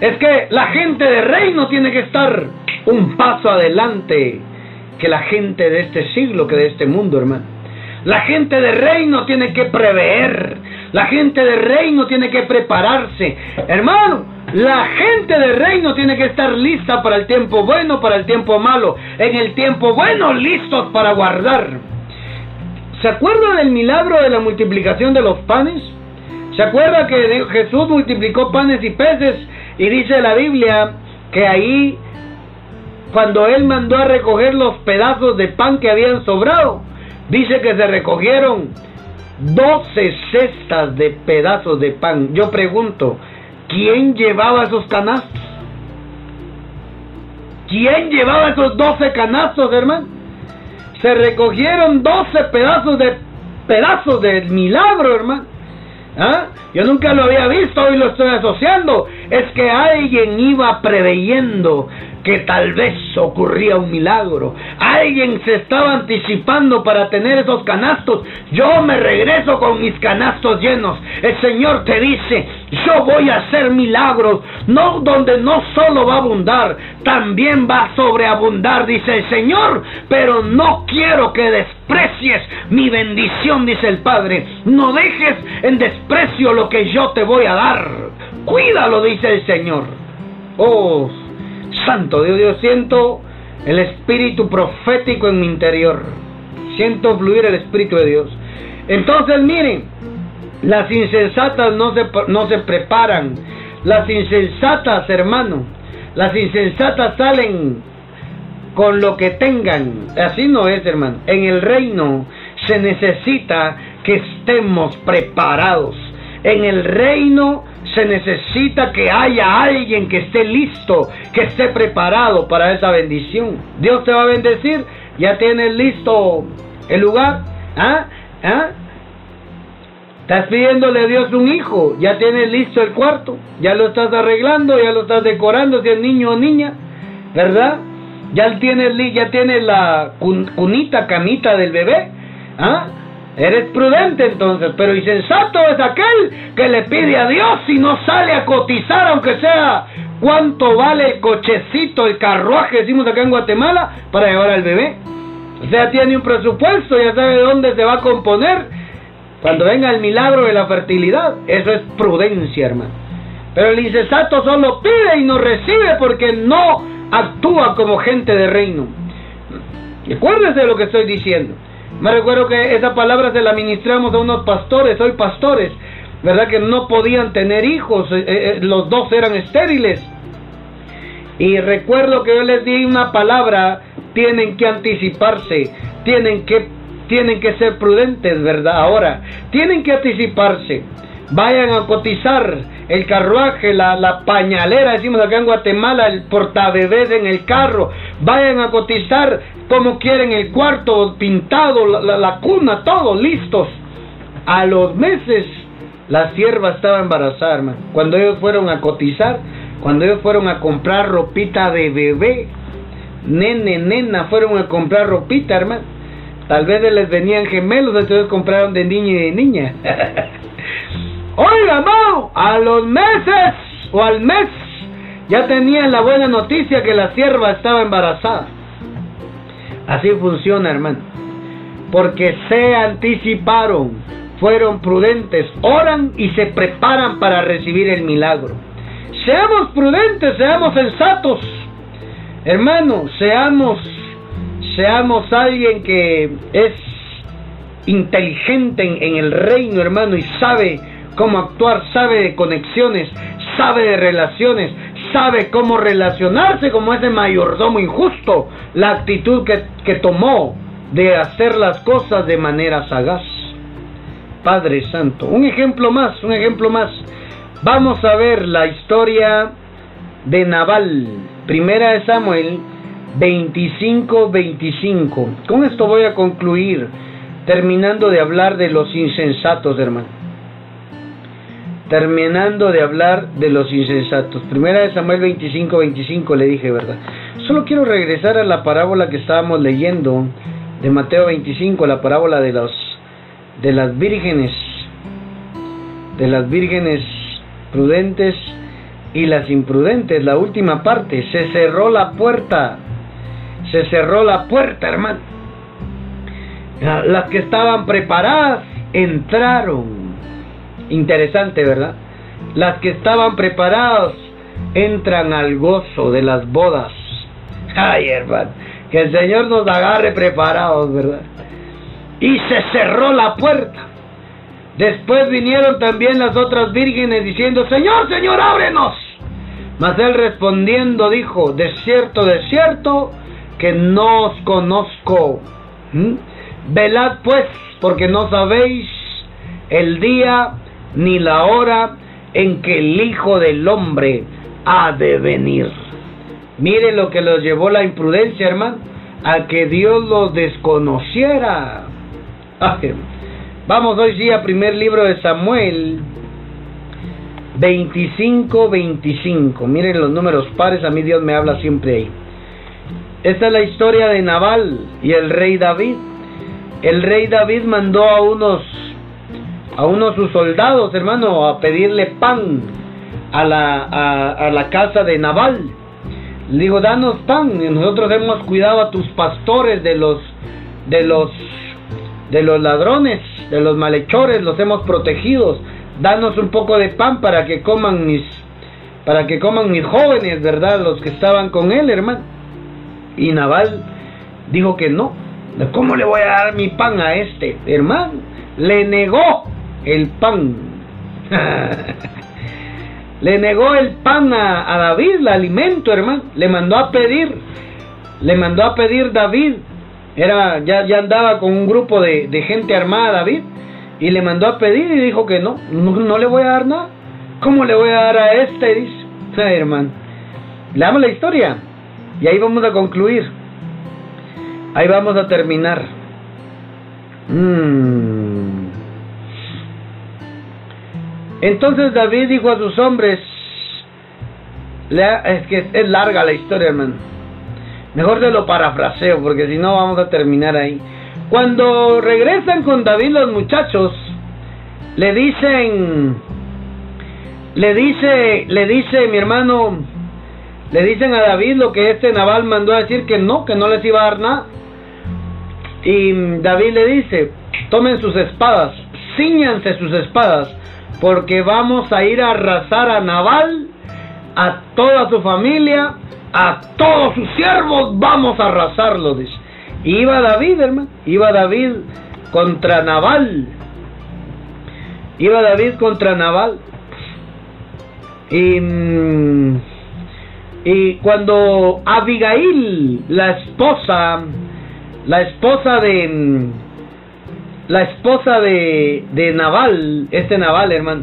Speaker 1: Es que la gente de reino tiene que estar un paso adelante que la gente de este siglo, que de este mundo, hermano. La gente de reino tiene que prever. La gente de reino tiene que prepararse. Hermano, la gente de reino tiene que estar lista para el tiempo bueno, para el tiempo malo. En el tiempo bueno, listos para guardar. ¿Se acuerda del milagro de la multiplicación de los panes? ¿Se acuerda que Jesús multiplicó panes y peces? Y dice la Biblia que ahí, cuando Él mandó a recoger los pedazos de pan que habían sobrado, dice que se recogieron 12 cestas de pedazos de pan. Yo pregunto, ¿quién llevaba esos canastos? ¿Quién llevaba esos 12 canastos, hermano? Se recogieron 12 pedazos de pedazos del milagro, hermano. ¿Ah? Yo nunca lo había visto, hoy lo estoy asociando. Es que alguien iba preveyendo que tal vez ocurría un milagro. Alguien se estaba anticipando para tener esos canastos. Yo me regreso con mis canastos llenos. El Señor te dice, yo voy a hacer milagros, no donde no solo va a abundar, también va a sobreabundar, dice el Señor, pero no quiero que desprecies mi bendición, dice el Padre. No dejes en desprecio lo que yo te voy a dar. Cuídalo, dice el Señor. Oh, Santo Dios, Dios, siento el espíritu profético en mi interior. Siento fluir el espíritu de Dios. Entonces, miren, las insensatas no se, no se preparan. Las insensatas, hermano, las insensatas salen con lo que tengan. Así no es, hermano. En el reino se necesita que estemos preparados. En el reino se necesita que haya alguien que esté listo, que esté preparado para esa bendición. Dios te va a bendecir, ya tienes listo el lugar. ¿Ah? ¿Ah? Estás pidiéndole a Dios un hijo, ya tienes listo el cuarto, ya lo estás arreglando, ya lo estás decorando, si es niño o niña, ¿verdad? Ya tienes, ya tienes la cunita, camita del bebé, ¿ah? Eres prudente entonces, pero insensato es aquel que le pide a Dios y no sale a cotizar, aunque sea cuánto vale el cochecito, el carruaje, decimos acá en Guatemala, para llevar al bebé. O sea, tiene un presupuesto, ya sabe dónde se va a componer cuando venga el milagro de la fertilidad. Eso es prudencia, hermano. Pero el insensato solo pide y no recibe porque no actúa como gente de reino. Acuérdese de lo que estoy diciendo. Me recuerdo que esa palabra se la ministramos a unos pastores, hoy pastores, ¿verdad? Que no podían tener hijos, eh, eh, los dos eran estériles. Y recuerdo que yo les di una palabra, tienen que anticiparse, tienen que, tienen que ser prudentes, ¿verdad? Ahora, tienen que anticiparse vayan a cotizar el carruaje, la, la, pañalera, decimos acá en Guatemala, el portabebés en el carro, vayan a cotizar como quieren el cuarto pintado, la, la, cuna, todo, listos. A los meses la sierva estaba embarazada, hermano. Cuando ellos fueron a cotizar, cuando ellos fueron a comprar ropita de bebé, nene, nena, fueron a comprar ropita, hermano. Tal vez les venían gemelos, entonces compraron de niño y de niña. Oiga, no, a los meses o al mes ya tenían la buena noticia que la sierva estaba embarazada. Así funciona, hermano. Porque se anticiparon, fueron prudentes, oran y se preparan para recibir el milagro. Seamos prudentes, seamos sensatos. Hermano, seamos seamos alguien que es inteligente en, en el reino, hermano, y sabe cómo actuar, sabe de conexiones, sabe de relaciones, sabe cómo relacionarse como ese mayordomo injusto, la actitud que, que tomó de hacer las cosas de manera sagaz. Padre Santo, un ejemplo más, un ejemplo más. Vamos a ver la historia de Naval, primera de Samuel 25-25. Con esto voy a concluir, terminando de hablar de los insensatos, hermano terminando de hablar de los insensatos. Primera de Samuel 25, 25 le dije, ¿verdad? Solo quiero regresar a la parábola que estábamos leyendo de Mateo 25, la parábola de de las vírgenes, de las vírgenes prudentes y las imprudentes, la última parte, se cerró la puerta, se cerró la puerta, hermano. Las que estaban preparadas entraron. Interesante, ¿verdad? Las que estaban preparadas entran al gozo de las bodas. Ay, hermano, que el Señor nos agarre preparados, ¿verdad? Y se cerró la puerta. Después vinieron también las otras vírgenes diciendo, Señor, Señor, ábrenos. Mas él respondiendo dijo, de cierto, de cierto, que no os conozco. ¿Mm? Velad pues, porque no sabéis el día ni la hora en que el Hijo del Hombre ha de venir. Mire lo que los llevó la imprudencia, hermano, a que Dios los desconociera. Vamos hoy sí al primer libro de Samuel 25-25. Miren los números pares, a mí Dios me habla siempre ahí. Esta es la historia de Naval y el rey David. El rey David mandó a unos a unos sus soldados, hermano, a pedirle pan a la, a, la casa de Naval. Le dijo, danos pan. Nosotros hemos cuidado a tus pastores de los de los de los ladrones, de los malhechores, los hemos protegido. Danos un poco de pan para que coman mis para que coman mis jóvenes, ¿verdad? Los que estaban con él, hermano. Y Naval dijo que no. ¿Cómo le voy a dar mi pan a este, hermano? Le negó el pan. le negó el pan a, David, el alimento, hermano. Le mandó a pedir, le mandó a pedir David era, ya, ya andaba con un grupo de, gente armada, David, y le mandó a pedir y dijo que no, no, le voy a dar nada. ¿Cómo le voy a dar a este? Dice, hermano. Leamos la historia y ahí vamos a concluir. Ahí vamos a terminar. Mm. Entonces David dijo a sus hombres, es que es larga la historia, hermano. Mejor te lo parafraseo porque si no vamos a terminar ahí. Cuando regresan con David los muchachos, le dicen, le dice, le dice mi hermano, le dicen a David lo que este naval mandó a decir que no, que no les iba a dar nada. Y David le dice, tomen sus espadas, ciñanse sus espadas, porque vamos a ir a arrasar a Naval, a toda su familia a todos sus siervos vamos a arrasarlo. Dice. Iba David, hermano, iba David contra Naval. Iba David contra Naval. Y, mm, cuando Abigail, la esposa, la esposa de mm, la esposa de, de Naval, este Naval, hermano,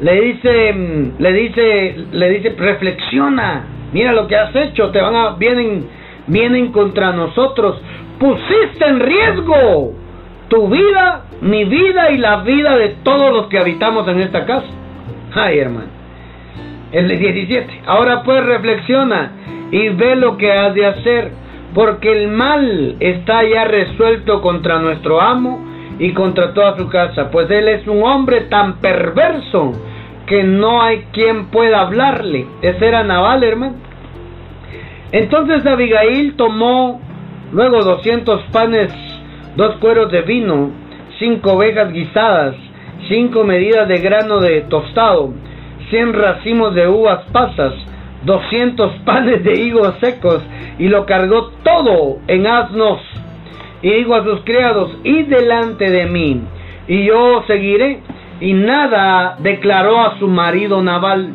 Speaker 1: le dice, le dice, le dice, reflexiona, mira lo que has hecho, te van a, vienen, vienen contra nosotros, pusiste en riesgo tu vida, mi vida y la vida de todos los que habitamos en esta casa. Ay, hermano. El 17. Ahora pues reflexiona y ve lo que has de hacer, porque el mal está ya resuelto contra nuestro amo y contra toda su casa, pues él es un hombre tan perverso que no hay quien pueda hablarle. Ese era Naval, hermano. Entonces Abigail tomó luego 200 panes, dos cueros de vino, cinco ovejas guisadas, cinco medidas de grano de tostado, cien racimos de uvas pasas, 200 panes de higos secos, y lo cargó todo en asnos. Y dijo a sus criados, id delante de mí, y yo seguiré y nada declaró a su marido Naval.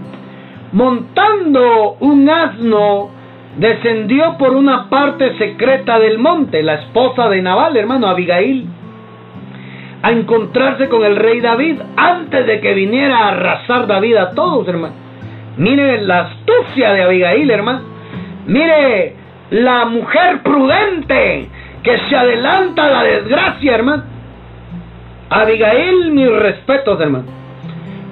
Speaker 1: Montando un asno, descendió por una parte secreta del monte, la esposa de Naval, hermano Abigail, a encontrarse con el rey David antes de que viniera a arrasar David a todos, hermano. Mire la astucia de Abigail, hermano. Mire la mujer prudente que se adelanta a la desgracia, hermano. Abigail, mis respetos, hermano.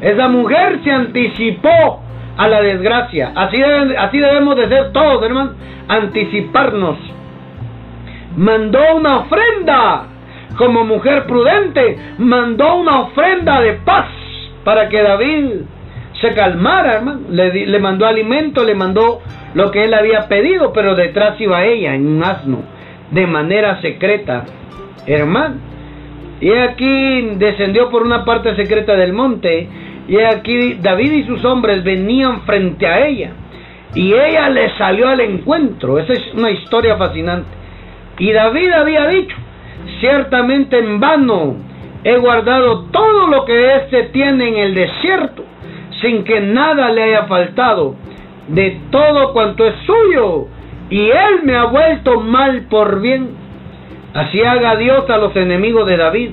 Speaker 1: Esa mujer se anticipó a la desgracia. Así, así debemos de ser todos, hermano. Anticiparnos. Mandó una ofrenda. Como mujer prudente, mandó una ofrenda de paz para que David se calmara, hermano. Le, mandó alimento, le mandó lo que él había pedido, pero detrás iba ella en un asno, de manera secreta, hermano. Y aquí descendió por una parte secreta del monte, y aquí David y sus hombres venían frente a ella, y ella le salió al encuentro. Esa es una historia fascinante. Y David había dicho, ciertamente en vano he guardado todo lo que éste tiene en el desierto sin que nada le haya faltado de todo cuanto es suyo, y él me ha vuelto mal por bien. Así haga Dios a los enemigos de David,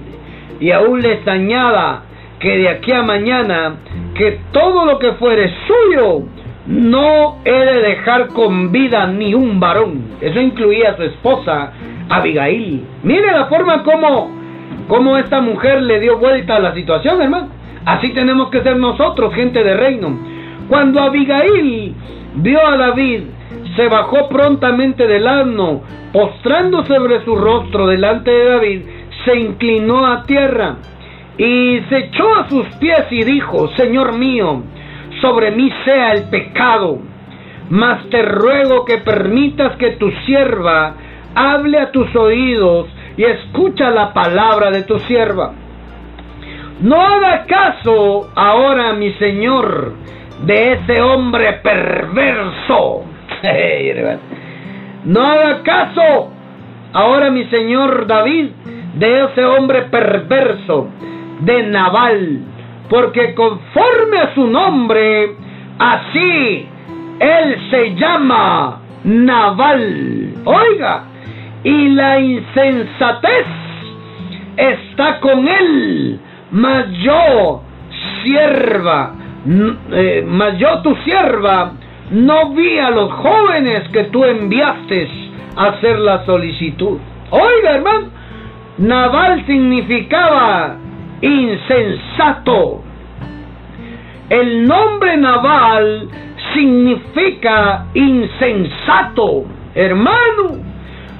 Speaker 1: y aún les añada que de aquí a mañana, que todo lo que fuere suyo, no he de dejar con vida ni un varón. Eso incluía a su esposa, Abigail. Mire la forma como, como esta mujer le dio vuelta a la situación, hermano. Así tenemos que ser nosotros, gente de reino. Cuando Abigail vio a David, se bajó prontamente del asno, postrando sobre su rostro delante de David, se inclinó a tierra y se echó a sus pies y dijo, Señor mío, sobre mí sea el pecado, mas te ruego que permitas que tu sierva hable a tus oídos y escucha la palabra de tu sierva. No haga caso ahora, mi señor, de ese hombre perverso. no haga caso ahora, mi señor David, de ese hombre perverso, de Naval, porque conforme a su nombre, así él se llama Naval. Oiga, y la insensatez está con él mas yo, sierva, eh, mas yo tu sierva, no vi a los jóvenes que tú enviaste a hacer la solicitud. Oiga, hermano, Naval significaba insensato. El nombre Naval significa insensato. Hermano,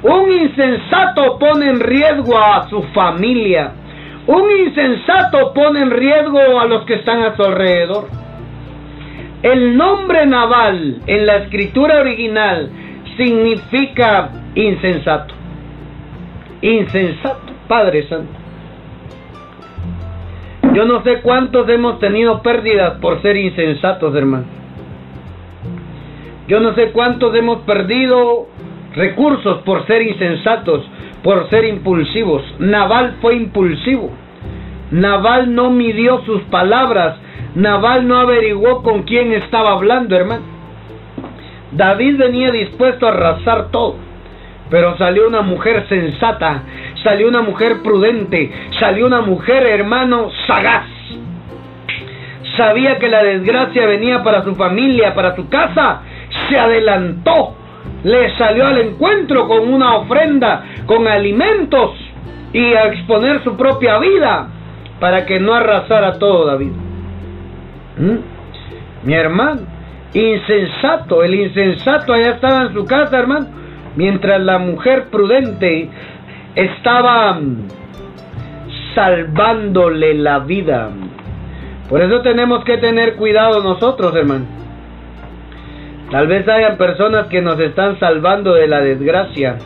Speaker 1: un insensato pone en riesgo a su familia un insensato pone en riesgo a los que están a su alrededor. El nombre naval en la escritura original significa insensato. Insensato, Padre Santo. Yo no sé cuántos hemos tenido pérdidas por ser insensatos, hermano. Yo no sé cuántos hemos perdido recursos por ser insensatos por ser impulsivos. Naval fue impulsivo. Naval no midió sus palabras. Naval no averiguó con quién estaba hablando, hermano. David venía dispuesto a arrasar todo. Pero salió una mujer sensata, salió una mujer prudente, salió una mujer, hermano, sagaz. Sabía que la desgracia venía para su familia, para su casa. Se adelantó le salió al encuentro con una ofrenda, con alimentos y a exponer su propia vida para que no arrasara todo David. ¿Mm? Mi hermano, insensato, el insensato allá estaba en su casa, hermano, mientras la mujer prudente estaba salvándole la vida. Por eso tenemos que tener cuidado nosotros, hermano. Tal vez hayan personas que nos están salvando de la desgracia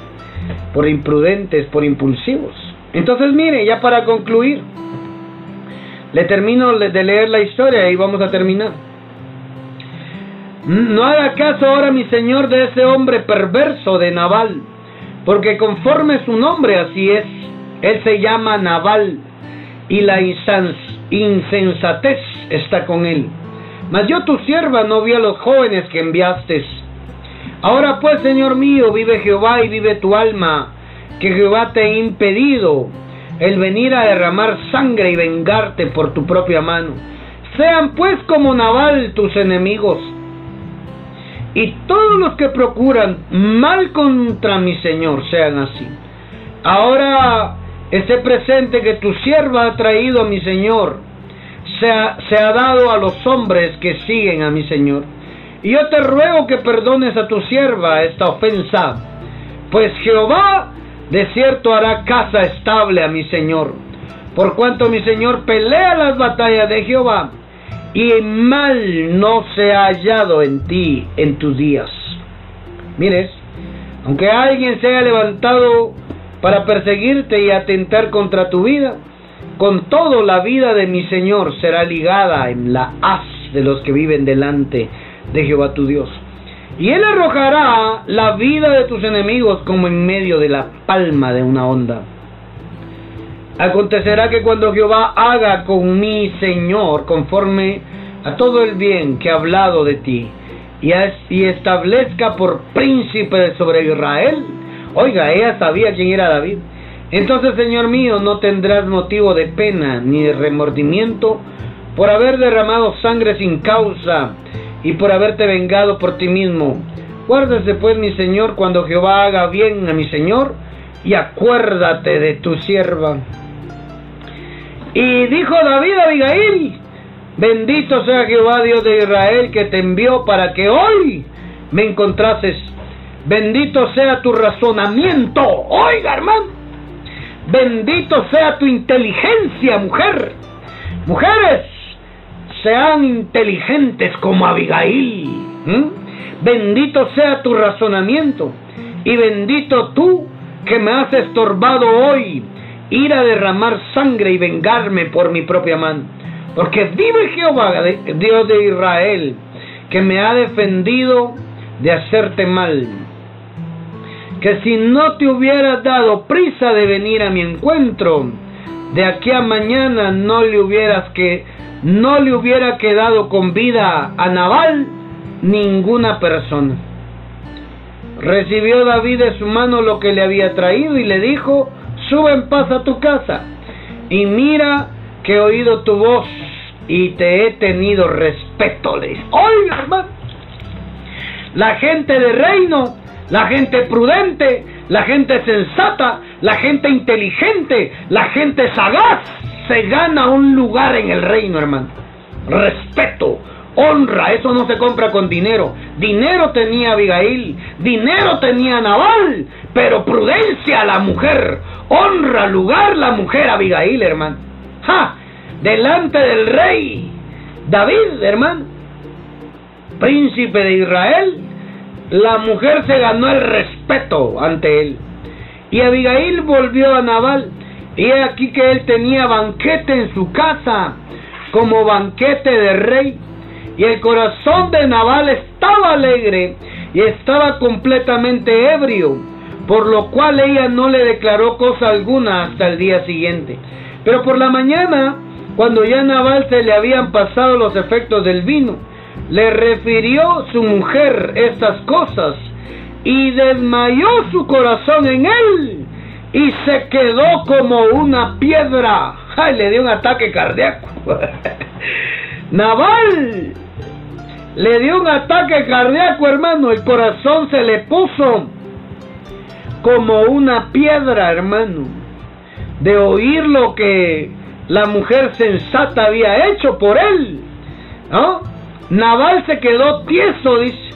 Speaker 1: por imprudentes, por impulsivos. Entonces mire, ya para concluir, le termino de leer la historia y vamos a terminar. No haga caso ahora, mi señor, de ese hombre perverso de Naval, porque conforme su nombre así es, él se llama Naval y la insensatez está con él. Mas yo tu sierva no vi a los jóvenes que enviaste. Ahora pues, Señor mío, vive Jehová y vive tu alma, que Jehová te ha impedido el venir a derramar sangre y vengarte por tu propia mano. Sean pues como Naval tus enemigos, y todos los que procuran mal contra mi Señor sean así. Ahora esté presente que tu sierva ha traído a mi Señor se ha, dado a los hombres que siguen a mi Señor. Y yo te ruego que perdones a tu sierva esta ofensa, pues Jehová de cierto hará casa estable a mi Señor, por cuanto mi Señor pelea las batallas de Jehová, y mal no se ha hallado en ti en tus días. Mires, aunque alguien se haya levantado para perseguirte y atentar contra tu vida, con todo la vida de mi Señor será ligada en la haz de los que viven delante de Jehová tu Dios. Y Él arrojará la vida de tus enemigos como en medio de la palma de una onda. Acontecerá que cuando Jehová haga con mi Señor conforme a todo el bien que ha hablado de ti, y, establezca por príncipe sobre Israel, oiga, ella sabía quién era David, entonces, Señor mío, no tendrás motivo de pena ni de remordimiento por haber derramado sangre sin causa y por haberte vengado por ti mismo. Guárdese pues, mi Señor, cuando Jehová haga bien a mi Señor, y acuérdate de tu sierva. Y dijo David a Abigail, bendito sea Jehová Dios de Israel que te envió para que hoy me encontrases. Bendito sea tu razonamiento. Oiga, hermano. Bendito sea tu inteligencia, mujer. Mujeres, sean inteligentes como Abigail. Bendito sea tu razonamiento. Y bendito tú que me has estorbado hoy ir a derramar sangre y vengarme por mi propia mano. Porque vive Jehová, Dios de Israel, que me ha defendido de hacerte mal que si no te hubieras dado prisa de venir a mi encuentro, de aquí a mañana no le hubieras que no le hubiera quedado con vida a Nabal ninguna persona. Recibió David de su mano lo que le había traído y le dijo, sube en paz a tu casa y mira que he oído tu voz y te he tenido respeto. Oiga, hermano, la gente de reino la gente prudente, la gente sensata, la gente inteligente, la gente sagaz se gana un lugar en el reino, hermano. Respeto, honra, eso no se compra con dinero. Dinero tenía Abigail, dinero tenía Naval, pero prudencia la mujer, honra, lugar la mujer Abigail, hermano. ¡Ja! Delante del rey David, hermano, príncipe de Israel, la mujer se ganó el respeto ante él. Y Abigail volvió a Nabal. Y he aquí que él tenía banquete en su casa, como banquete de rey. Y el corazón de Nabal estaba alegre y estaba completamente ebrio, por lo cual ella no le declaró cosa alguna hasta el día siguiente. Pero por la mañana, cuando ya a Nabal se le habían pasado los efectos del vino, le refirió su mujer estas cosas y desmayó su corazón en él y se quedó como una piedra. ¡Ay! Le dio un ataque cardíaco. Naval le dio un ataque cardíaco, hermano. El corazón se le puso como una piedra, hermano. De oír lo que la mujer sensata había hecho por él. ¿No? Naval se quedó tieso, dice.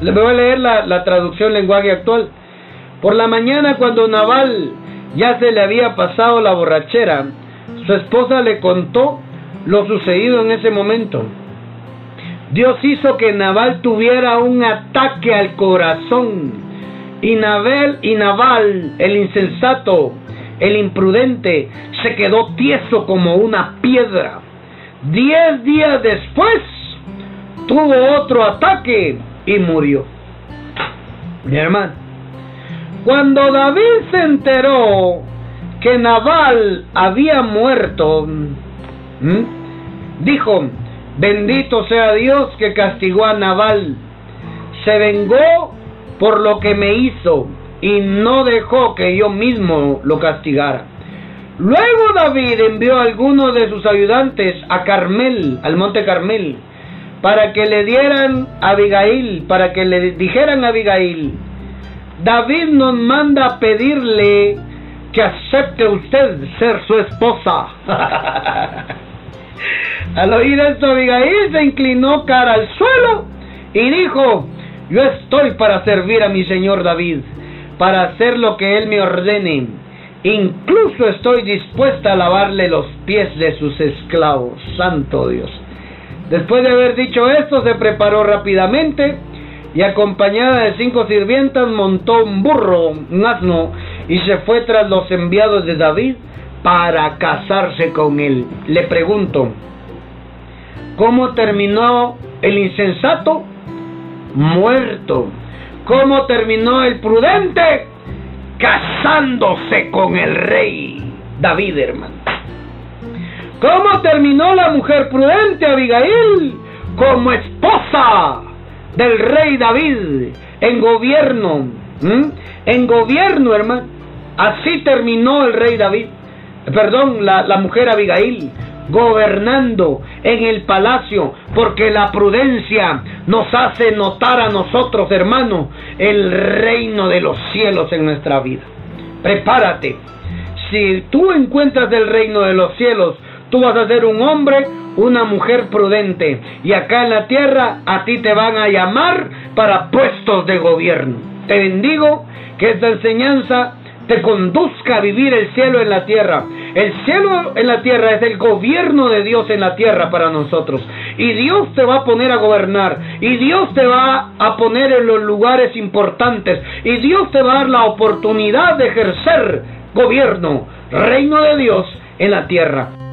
Speaker 1: Le voy a leer la, la traducción lenguaje actual. Por la mañana cuando Naval ya se le había pasado la borrachera, su esposa le contó lo sucedido en ese momento. Dios hizo que Naval tuviera un ataque al corazón. Y Naval, y Naval, el insensato, el imprudente, se quedó tieso como una piedra. Diez días después, tuvo otro ataque y murió. Mi hermano, cuando David se enteró que Nabal había muerto, dijo, bendito sea Dios que castigó a Nabal, se vengó por lo que me hizo y no dejó que yo mismo lo castigara. Luego David envió a algunos de sus ayudantes a Carmel, al monte Carmel, para que le dieran a Abigail, para que le dijeran a Abigail, David nos manda a pedirle que acepte usted ser su esposa. al oír esto, Abigail se inclinó cara al suelo y dijo, yo estoy para servir a mi señor David, para hacer lo que él me ordene. Incluso estoy dispuesta a lavarle los pies de sus esclavos. Santo Dios. Después de haber dicho esto, se preparó rápidamente y acompañada de cinco sirvientas montó un burro, un asno, y se fue tras los enviados de David para casarse con él. Le pregunto, ¿cómo terminó el insensato? Muerto. ¿Cómo terminó el prudente? Casándose con el rey David, hermano. ¿Cómo terminó la mujer prudente Abigail? Como esposa del rey David en gobierno. En gobierno, hermano. Así terminó el rey David. Perdón, la, la mujer Abigail gobernando en el palacio, porque la prudencia nos hace notar a nosotros, hermanos, el reino de los cielos en nuestra vida. Prepárate. Si tú encuentras el reino de los cielos, tú vas a ser un hombre, una mujer prudente. Y acá en la tierra a ti te van a llamar para puestos de gobierno. Te bendigo que esta enseñanza te conduzca a vivir el cielo en la tierra. El cielo en la tierra es el gobierno de Dios en la tierra para nosotros. Y Dios te va a poner a gobernar. Y Dios te va a poner en los lugares importantes. Y Dios te va a dar la oportunidad de ejercer gobierno, reino de Dios en la tierra.